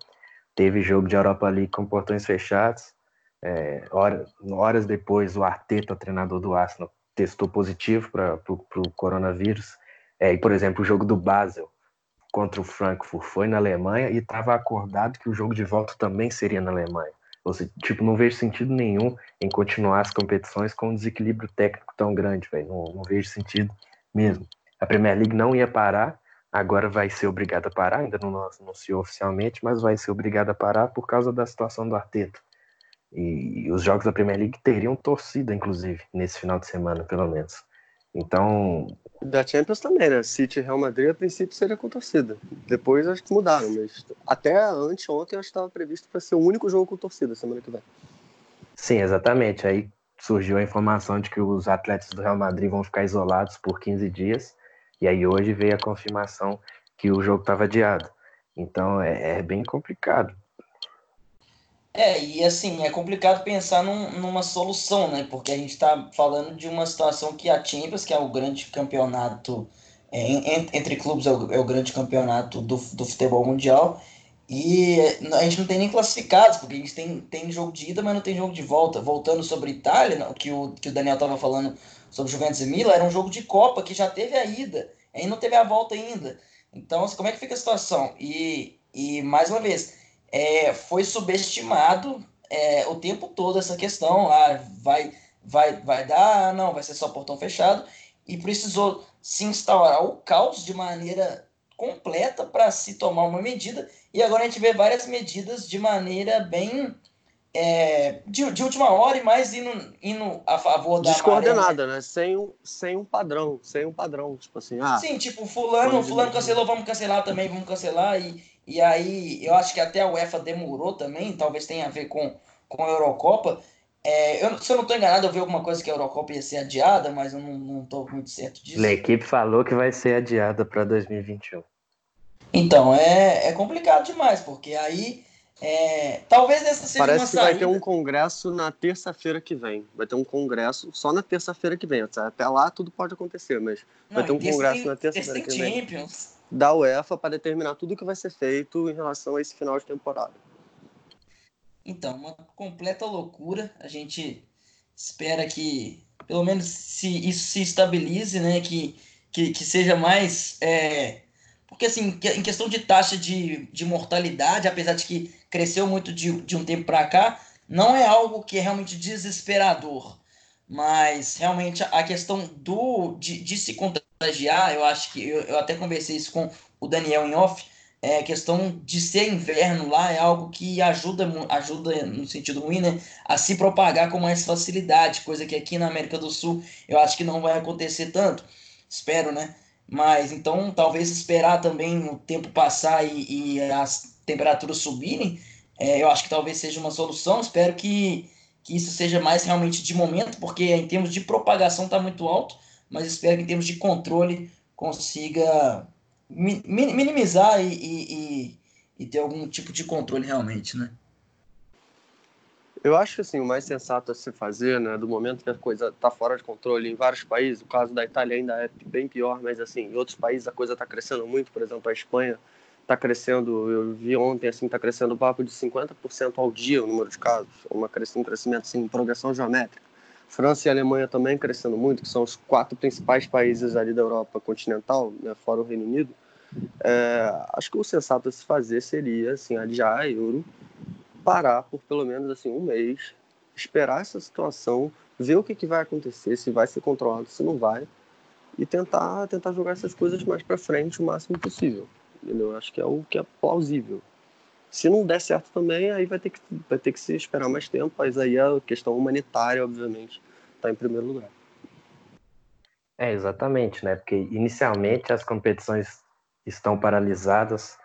teve jogo de Europa League com portões fechados. É, horas, horas depois, o Arteta, treinador do Arsenal, testou positivo para o coronavírus. É, e, por exemplo, o jogo do Basel, contra o Frankfurt foi na Alemanha e estava acordado que o jogo de volta também seria na Alemanha. Ou seja, tipo, não vejo sentido nenhum em continuar as competições com um desequilíbrio técnico tão grande, velho. Não, não vejo sentido mesmo. A Premier League não ia parar, agora vai ser obrigada a parar, ainda não anunciou oficialmente, mas vai ser obrigada a parar por causa da situação do Arteta. E os jogos da Premier League teriam torcida, inclusive, nesse final de semana, pelo menos. Então, da Champions também, né? City e Real Madrid, a princípio, seria com torcida. Depois acho que mudaram, mas até antes, ontem, acho que estava previsto para ser o único jogo com torcida semana que vem. Sim, exatamente. Aí surgiu a informação de que os atletas do Real Madrid vão ficar isolados por 15 dias. E aí hoje veio a confirmação que o jogo estava adiado. Então é, é bem complicado. É, e assim, é complicado pensar num, numa solução, né? Porque a gente está falando de uma situação que a Champions, que é o grande campeonato é, entre clubes, é o, é o, grande campeonato do, do futebol mundial, e a gente não tem nem classificados, porque a gente tem, tem jogo de ida, mas não tem jogo de volta. Voltando sobre Itália, que o, que o Daniel estava falando sobre Juventus e Milan, era um jogo de Copa que já teve a ida, aí não teve a volta ainda. Então, assim, como é que fica a situação? E, e mais uma vez, é, foi subestimado é, o tempo todo essa questão. Ah, vai, vai, vai dar, não, vai ser só portão fechado. E precisou se instaurar o caos de maneira completa para se tomar uma medida. E agora a gente vê várias medidas de maneira bem. É, de, de, última hora e mais indo, indo a favor da. Descoordenada, né? Sem, um, sem um padrão. Sem um padrão. Tipo assim. Ah, Sim, tipo, fulano, fulano cancelou, vamos cancelar também, vamos cancelar. E, e aí, eu acho que até a UEFA demorou também, talvez tenha a ver com, com a Eurocopa. É, eu, se eu não estou enganado, eu vi alguma coisa que a Eurocopa ia ser adiada, mas eu não estou muito certo disso. A equipe falou que vai ser adiada para 2021. Então, é, é complicado demais, porque aí é, talvez essa seja Parece uma que vai ter um congresso na terça-feira que vem. Vai ter um congresso só na terça-feira que vem. Até lá tudo pode acontecer, mas não, vai ter um congresso tem, na terça-feira que vem. Champions da UEFA para determinar tudo o que vai ser feito em relação a esse final de temporada. Então, uma completa loucura. A gente espera que, pelo menos, se isso se estabilize, né? Que, que, que seja mais. É... Porque, assim, em questão de taxa de, de mortalidade, apesar de que cresceu muito de, de um tempo para cá, não é algo que é realmente desesperador, mas realmente a questão do de, de se eu acho que eu, eu, até conversei isso com o Daniel em off, é, questão de ser inverno lá é algo que ajuda, ajuda no sentido ruim, né, a se propagar com mais facilidade, coisa que aqui na América do Sul eu acho que não vai acontecer tanto, espero, né? Mas então talvez esperar também o tempo passar e, e as temperaturas subirem, é, eu acho que talvez seja uma solução. Espero que, que isso seja mais realmente de momento, porque em termos de propagação está muito alto, mas espero que em termos de controle consiga mi minimizar e, e, e, ter algum tipo de controle realmente, né? Eu acho assim, o mais sensato a se fazer, né, do momento que a coisa está fora de controle em vários países, o caso da Itália ainda é bem pior, mas assim, em outros países a coisa está crescendo muito, por exemplo, a Espanha está crescendo, eu vi ontem, assim, está crescendo o papo de 50% ao dia o número de casos, uma, um crescimento, assim, progressão geométrica. França e Alemanha também crescendo muito, que são os quatro principais países ali da Europa continental, né, fora o Reino Unido. É, acho que o sensato a se fazer seria, assim, adiar a Euro, parar por pelo menos, assim, um mês, esperar essa situação, ver o que, que vai acontecer, se vai ser controlado, se não vai, e tentar, tentar jogar essas coisas mais para frente o máximo possível. Entendeu? Acho que é o que é plausível. Se não der certo também, aí vai ter que, vai ter que se esperar mais tempo, mas aí a questão humanitária, obviamente, está em primeiro lugar. É, exatamente, né? Porque inicialmente as competições estão paralisadas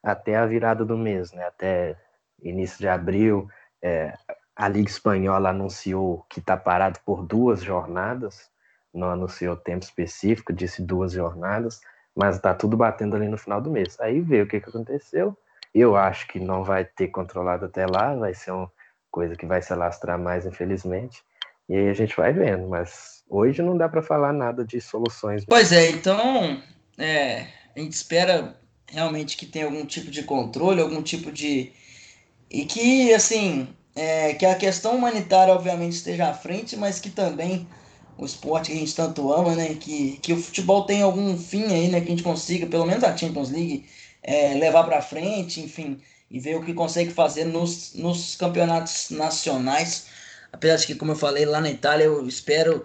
até a virada do mês, né? Até início de abril, é, a Liga Espanhola anunciou que está parado por duas jornadas, não anunciou tempo específico, disse duas jornadas mas tá tudo batendo ali no final do mês. Aí vê o que, que aconteceu. Eu acho que não vai ter controlado até lá, vai ser uma coisa que vai se alastrar mais, infelizmente. E aí a gente vai vendo, mas hoje não dá para falar nada de soluções. Pois é, então é, a gente espera realmente que tenha algum tipo de controle, algum tipo de. E que, assim, é, que a questão humanitária, obviamente, esteja à frente, mas que também o esporte que a gente tanto ama, né? Que, que o futebol tem algum fim aí, né? Que a gente consiga, pelo menos a Champions League, é, levar para frente, enfim, e ver o que consegue fazer nos, nos campeonatos nacionais. Apesar de que, como eu falei, lá na Itália eu espero.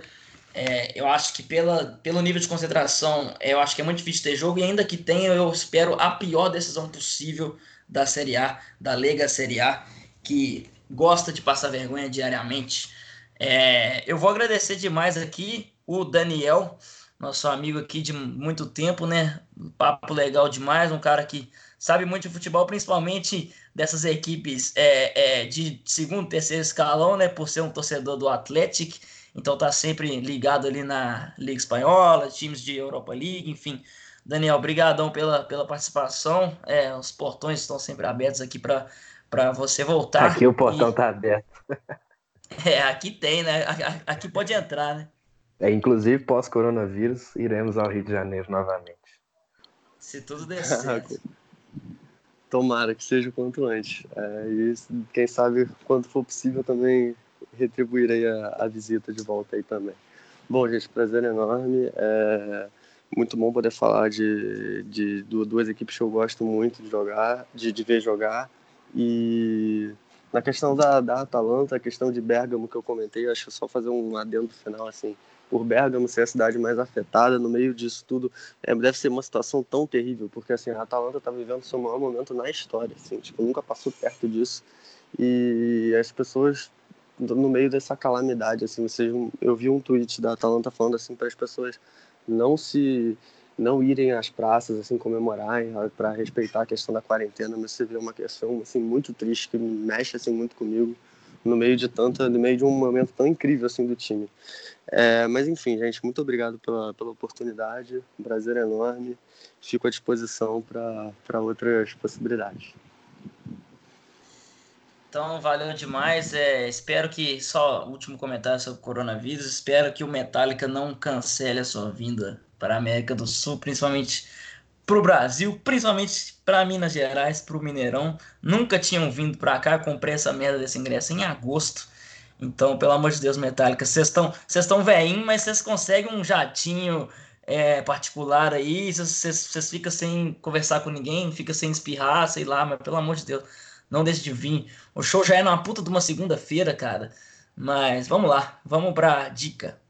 É, eu acho que pela, pelo nível de concentração, eu acho que é muito difícil ter jogo, e ainda que tenha, eu espero a pior decisão possível da Série A, da Lega Série A, que gosta de passar vergonha diariamente. É, eu vou agradecer demais aqui o Daniel, nosso amigo aqui de muito tempo, né? papo legal demais, um cara que sabe muito de futebol, principalmente dessas equipes é, é, de segundo, terceiro escalão, né? Por ser um torcedor do Atlético, então tá sempre ligado ali na Liga Espanhola, times de Europa League, enfim. Daniel, obrigadão pela, pela participação. É, os portões estão sempre abertos aqui para você voltar. Aqui o portão está aberto. [LAUGHS] É, aqui tem, né? Aqui pode entrar, né? É, inclusive, pós-coronavírus, iremos ao Rio de Janeiro novamente. Se tudo der certo. Tomara que seja o quanto antes. É, e quem sabe, quando for possível, também retribuir aí a, a visita de volta aí também. Bom, gente, prazer enorme. É muito bom poder falar de, de, de duas equipes que eu gosto muito de jogar, de, de ver jogar. E na questão da, da Atalanta, a questão de Bergamo que eu comentei, acho que só fazer um adendo final, assim, por Bergamo ser a cidade mais afetada, no meio disso tudo, é, deve ser uma situação tão terrível, porque assim, a Atalanta está vivendo seu maior momento na história, assim, tipo, nunca passou perto disso, e as pessoas no meio dessa calamidade, assim, vocês, eu vi um tweet da Atalanta falando assim para as pessoas não se não irem às praças assim comemorar para respeitar a questão da quarentena, mas você vê uma questão assim muito triste que mexe assim muito comigo no meio de tanta, no meio de um momento tão incrível assim do time. É, mas enfim, gente, muito obrigado pela, pela oportunidade, um prazer enorme. Fico à disposição para outras possibilidades. Então, valeu demais. É, espero que, só último comentário sobre o coronavírus, espero que o Metallica não cancele a sua vinda para a América do Sul, principalmente para o Brasil, principalmente para Minas Gerais, para o Mineirão. Nunca tinham vindo para cá, comprei essa merda desse ingresso em agosto. Então, pelo amor de Deus, Metallica, vocês estão vocês estão veinho, mas vocês conseguem um jatinho é, particular aí, vocês ficam sem conversar com ninguém, fica sem espirrar, sei lá, mas pelo amor de Deus, não deixe de vir. O show já é numa puta de uma segunda-feira, cara. Mas vamos lá, vamos pra dica.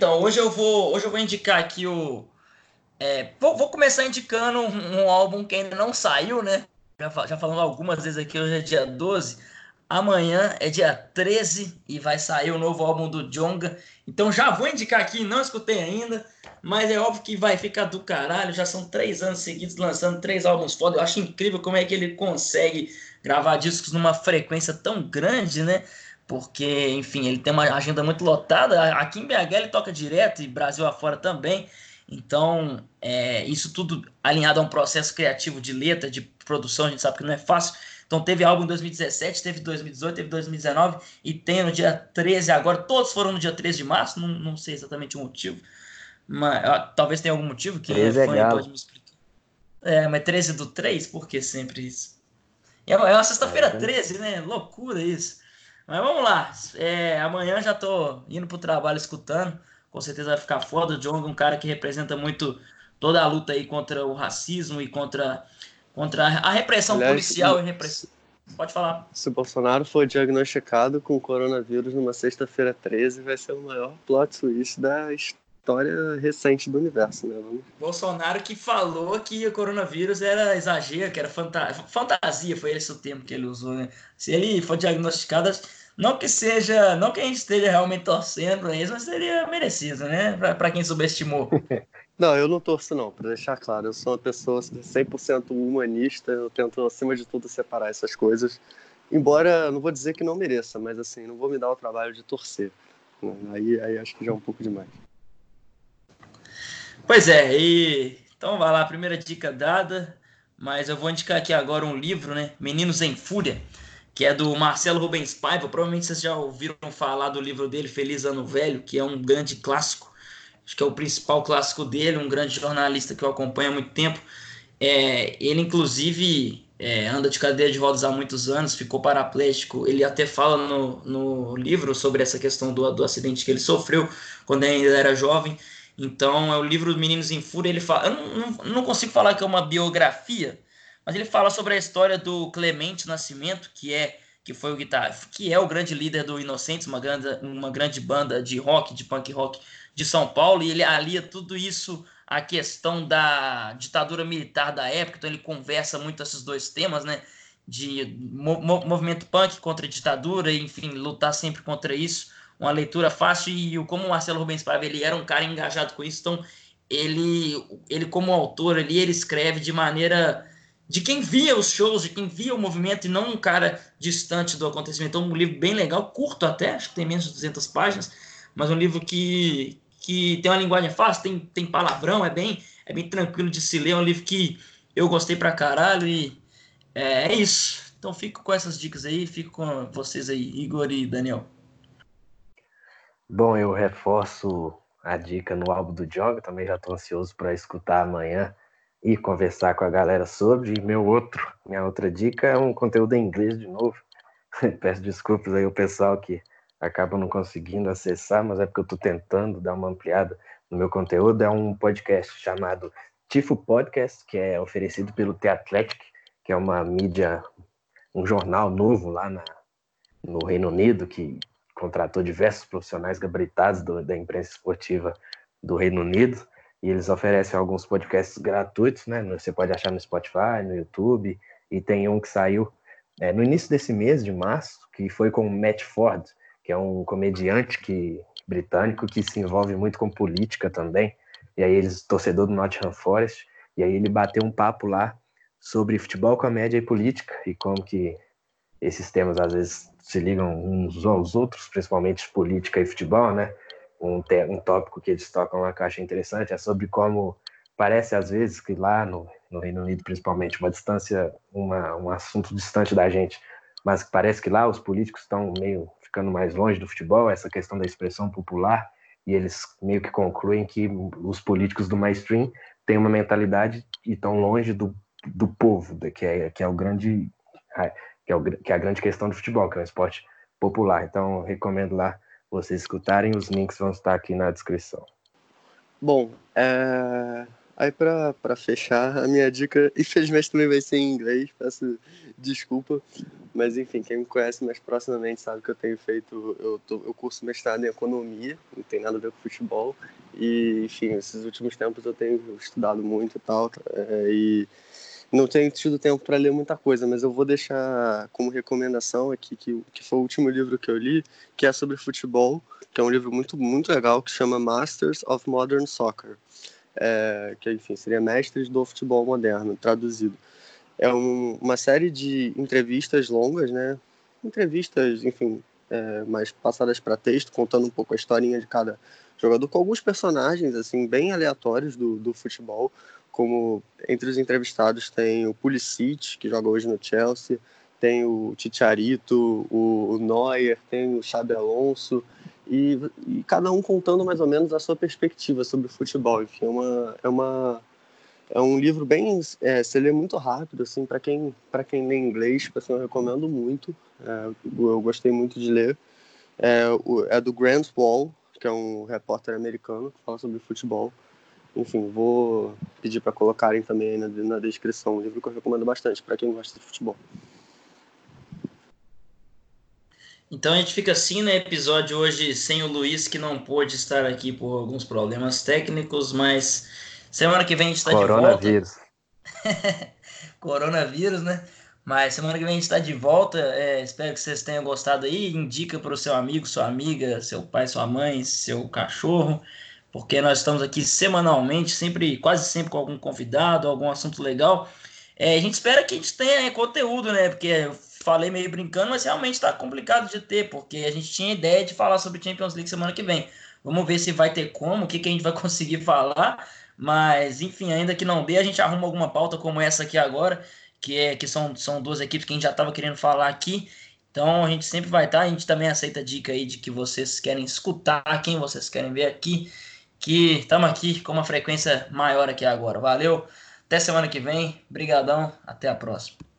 Então, hoje eu vou, hoje eu vou indicar aqui o. É, vou, vou, começar indicando um, um, álbum que ainda não saiu, né? Já, já falando algumas vezes aqui, hoje é dia 12. Amanhã é dia 13 e vai sair o novo álbum do Jonga. Então já vou indicar aqui, não escutei ainda, mas é óbvio que vai ficar do caralho. Já são três anos seguidos lançando três álbuns foda. Eu acho incrível como é que ele consegue gravar discos numa frequência tão grande, né? Porque, enfim, ele tem uma agenda muito lotada. Aqui em BH ele toca direto e Brasil afora também. Então, é, isso tudo alinhado a um processo criativo de letra, de produção, a gente sabe que não é fácil. Então teve álbum em 2017, teve 2018, teve 2019 e tem no dia 13 agora. Todos foram no dia 13 de março, não, não sei exatamente o motivo. Mas ó, talvez tenha algum motivo que é fã é pode me explicar. É, mas 13 do 3, por que sempre isso? É, é uma sexta-feira é, 13, né? Loucura isso. Mas vamos lá. É, amanhã já tô indo pro trabalho escutando. Com certeza vai ficar foda. O Jong é um cara que representa muito toda a luta aí contra o racismo e contra contra a repressão Aliás, policial e repressão. Pode falar. Se o Bolsonaro for diagnosticado com coronavírus numa sexta-feira 13, vai ser o maior plot twist da história recente do universo, né? Vamos... Bolsonaro que falou que o coronavírus era exagero, que era fanta... fantasia, foi esse o termo que ele usou, né? Se ele for diagnosticado, não que seja, não que a gente esteja realmente torcendo para isso, mas seria merecido, né? Para quem subestimou. [LAUGHS] Não, eu não torço não, para deixar claro. Eu sou uma pessoa 100% humanista, eu tento, acima de tudo, separar essas coisas. Embora, não vou dizer que não mereça, mas assim, não vou me dar o trabalho de torcer. Aí, aí acho que já é um pouco demais. Pois é, e então vai lá, primeira dica dada, mas eu vou indicar aqui agora um livro, né? Meninos em Fúria, que é do Marcelo Rubens Paiva. Provavelmente vocês já ouviram falar do livro dele, Feliz Ano Velho, que é um grande clássico acho que é o principal clássico dele, um grande jornalista que eu acompanho há muito tempo. É, ele, inclusive, é, anda de cadeira de rodas há muitos anos, ficou paraplégico. Ele até fala no, no livro sobre essa questão do, do acidente que ele sofreu quando ainda era jovem. Então, é o livro Meninos em Fúria. Ele fala, eu não, não, não consigo falar que é uma biografia, mas ele fala sobre a história do Clemente Nascimento, que é que foi o guitarra, que é o grande líder do Inocentes, uma grande, uma grande banda de rock, de punk rock de São Paulo, e ele alia tudo isso à questão da ditadura militar da época, então ele conversa muito esses dois temas, né? De movimento punk contra a ditadura, enfim, lutar sempre contra isso. Uma leitura fácil, e como o Marcelo Rubens Paiva, ele era um cara engajado com isso, então ele, ele como autor ali, ele escreve de maneira de quem via os shows, de quem via o movimento e não um cara distante do acontecimento. Então, um livro bem legal, curto até, acho que tem menos de 200 páginas, mas um livro que, que tem uma linguagem fácil, tem, tem palavrão, é bem, é bem tranquilo de se ler, é um livro que eu gostei pra caralho e é, é isso. Então, fico com essas dicas aí, fico com vocês aí, Igor e Daniel. Bom, eu reforço a dica no álbum do Jog, também já estou ansioso para escutar amanhã e conversar com a galera sobre. E meu outro, minha outra dica é um conteúdo em inglês de novo. [LAUGHS] Peço desculpas aí ao pessoal que acaba não conseguindo acessar, mas é porque eu estou tentando dar uma ampliada no meu conteúdo. É um podcast chamado Tifo Podcast, que é oferecido pelo The Athletic, que é uma mídia, um jornal novo lá na, no Reino Unido, que contratou diversos profissionais gabaritados do, da imprensa esportiva do Reino Unido e eles oferecem alguns podcasts gratuitos, né? Você pode achar no Spotify, no YouTube, e tem um que saiu é, no início desse mês de março, que foi com o Matt Ford, que é um comediante que, britânico que se envolve muito com política também. E aí eles, torcedor do Nottingham Forest, e aí ele bateu um papo lá sobre futebol, comédia e política, e como que esses temas às vezes se ligam uns aos outros, principalmente política e futebol, né? Um, um tópico que eles tocam lá que eu interessante é sobre como parece às vezes que lá no, no Reino Unido, principalmente, uma distância, uma, um assunto distante da gente, mas parece que lá os políticos estão meio ficando mais longe do futebol, essa questão da expressão popular, e eles meio que concluem que os políticos do mainstream têm uma mentalidade e estão longe do, do povo, que é, que é o grande que é, o, que é a grande questão do futebol, que é um esporte popular. Então, recomendo lá vocês escutarem, os links vão estar aqui na descrição. Bom, é... Aí pra fechar, a minha dica, infelizmente também vai ser em inglês, peço desculpa. Mas enfim, quem me conhece mais proximamente sabe que eu tenho feito, eu, tô, eu curso mestrado em economia, não tem nada a ver com futebol. E enfim, esses últimos tempos eu tenho estudado muito e tal. É, e não tenho tido tempo para ler muita coisa, mas eu vou deixar como recomendação aqui que, que foi o último livro que eu li, que é sobre futebol, que é um livro muito, muito legal, que chama Masters of Modern Soccer, é, que enfim seria Mestres do Futebol Moderno, traduzido. É um, uma série de entrevistas longas, né? Entrevistas, enfim, é, mais passadas para texto, contando um pouco a historinha de cada jogador, com alguns personagens, assim, bem aleatórios do, do futebol, como entre os entrevistados tem o Pulisic, que joga hoje no Chelsea, tem o Ticharito, o, o Neuer, tem o Xabi Alonso, e, e, cada um contando mais ou menos a sua perspectiva sobre o futebol. Enfim, é uma, é uma é um livro bem é, você lê muito rápido assim para quem quem lê inglês assim, eu recomendo muito é, eu gostei muito de ler é, é do Grant Wall que é um repórter americano que fala sobre futebol enfim, vou pedir para colocarem também na, na descrição um livro que eu recomendo bastante para quem gosta de futebol. Então a gente fica assim, né? Episódio hoje sem o Luiz, que não pôde estar aqui por alguns problemas técnicos, mas semana que vem a gente está de volta. Coronavírus. [LAUGHS] Coronavírus, né? Mas semana que vem a gente está de volta. É, espero que vocês tenham gostado aí. Indica para o seu amigo, sua amiga, seu pai, sua mãe, seu cachorro porque nós estamos aqui semanalmente, sempre, quase sempre com algum convidado, algum assunto legal. É, a gente espera que a gente tenha conteúdo, né? Porque eu falei meio brincando, mas realmente está complicado de ter, porque a gente tinha ideia de falar sobre Champions League semana que vem. Vamos ver se vai ter como, o que, que a gente vai [LAUGHS] conseguir falar. Mas, enfim, ainda que não dê, a gente arruma alguma pauta como essa aqui agora, que é que são, são duas equipes que a gente já estava querendo falar aqui. Então a gente sempre vai estar. Tá, a gente também aceita a dica aí de que vocês querem escutar, quem vocês querem ver aqui que estamos aqui com uma frequência maior aqui agora. Valeu, até semana que vem, brigadão, até a próxima.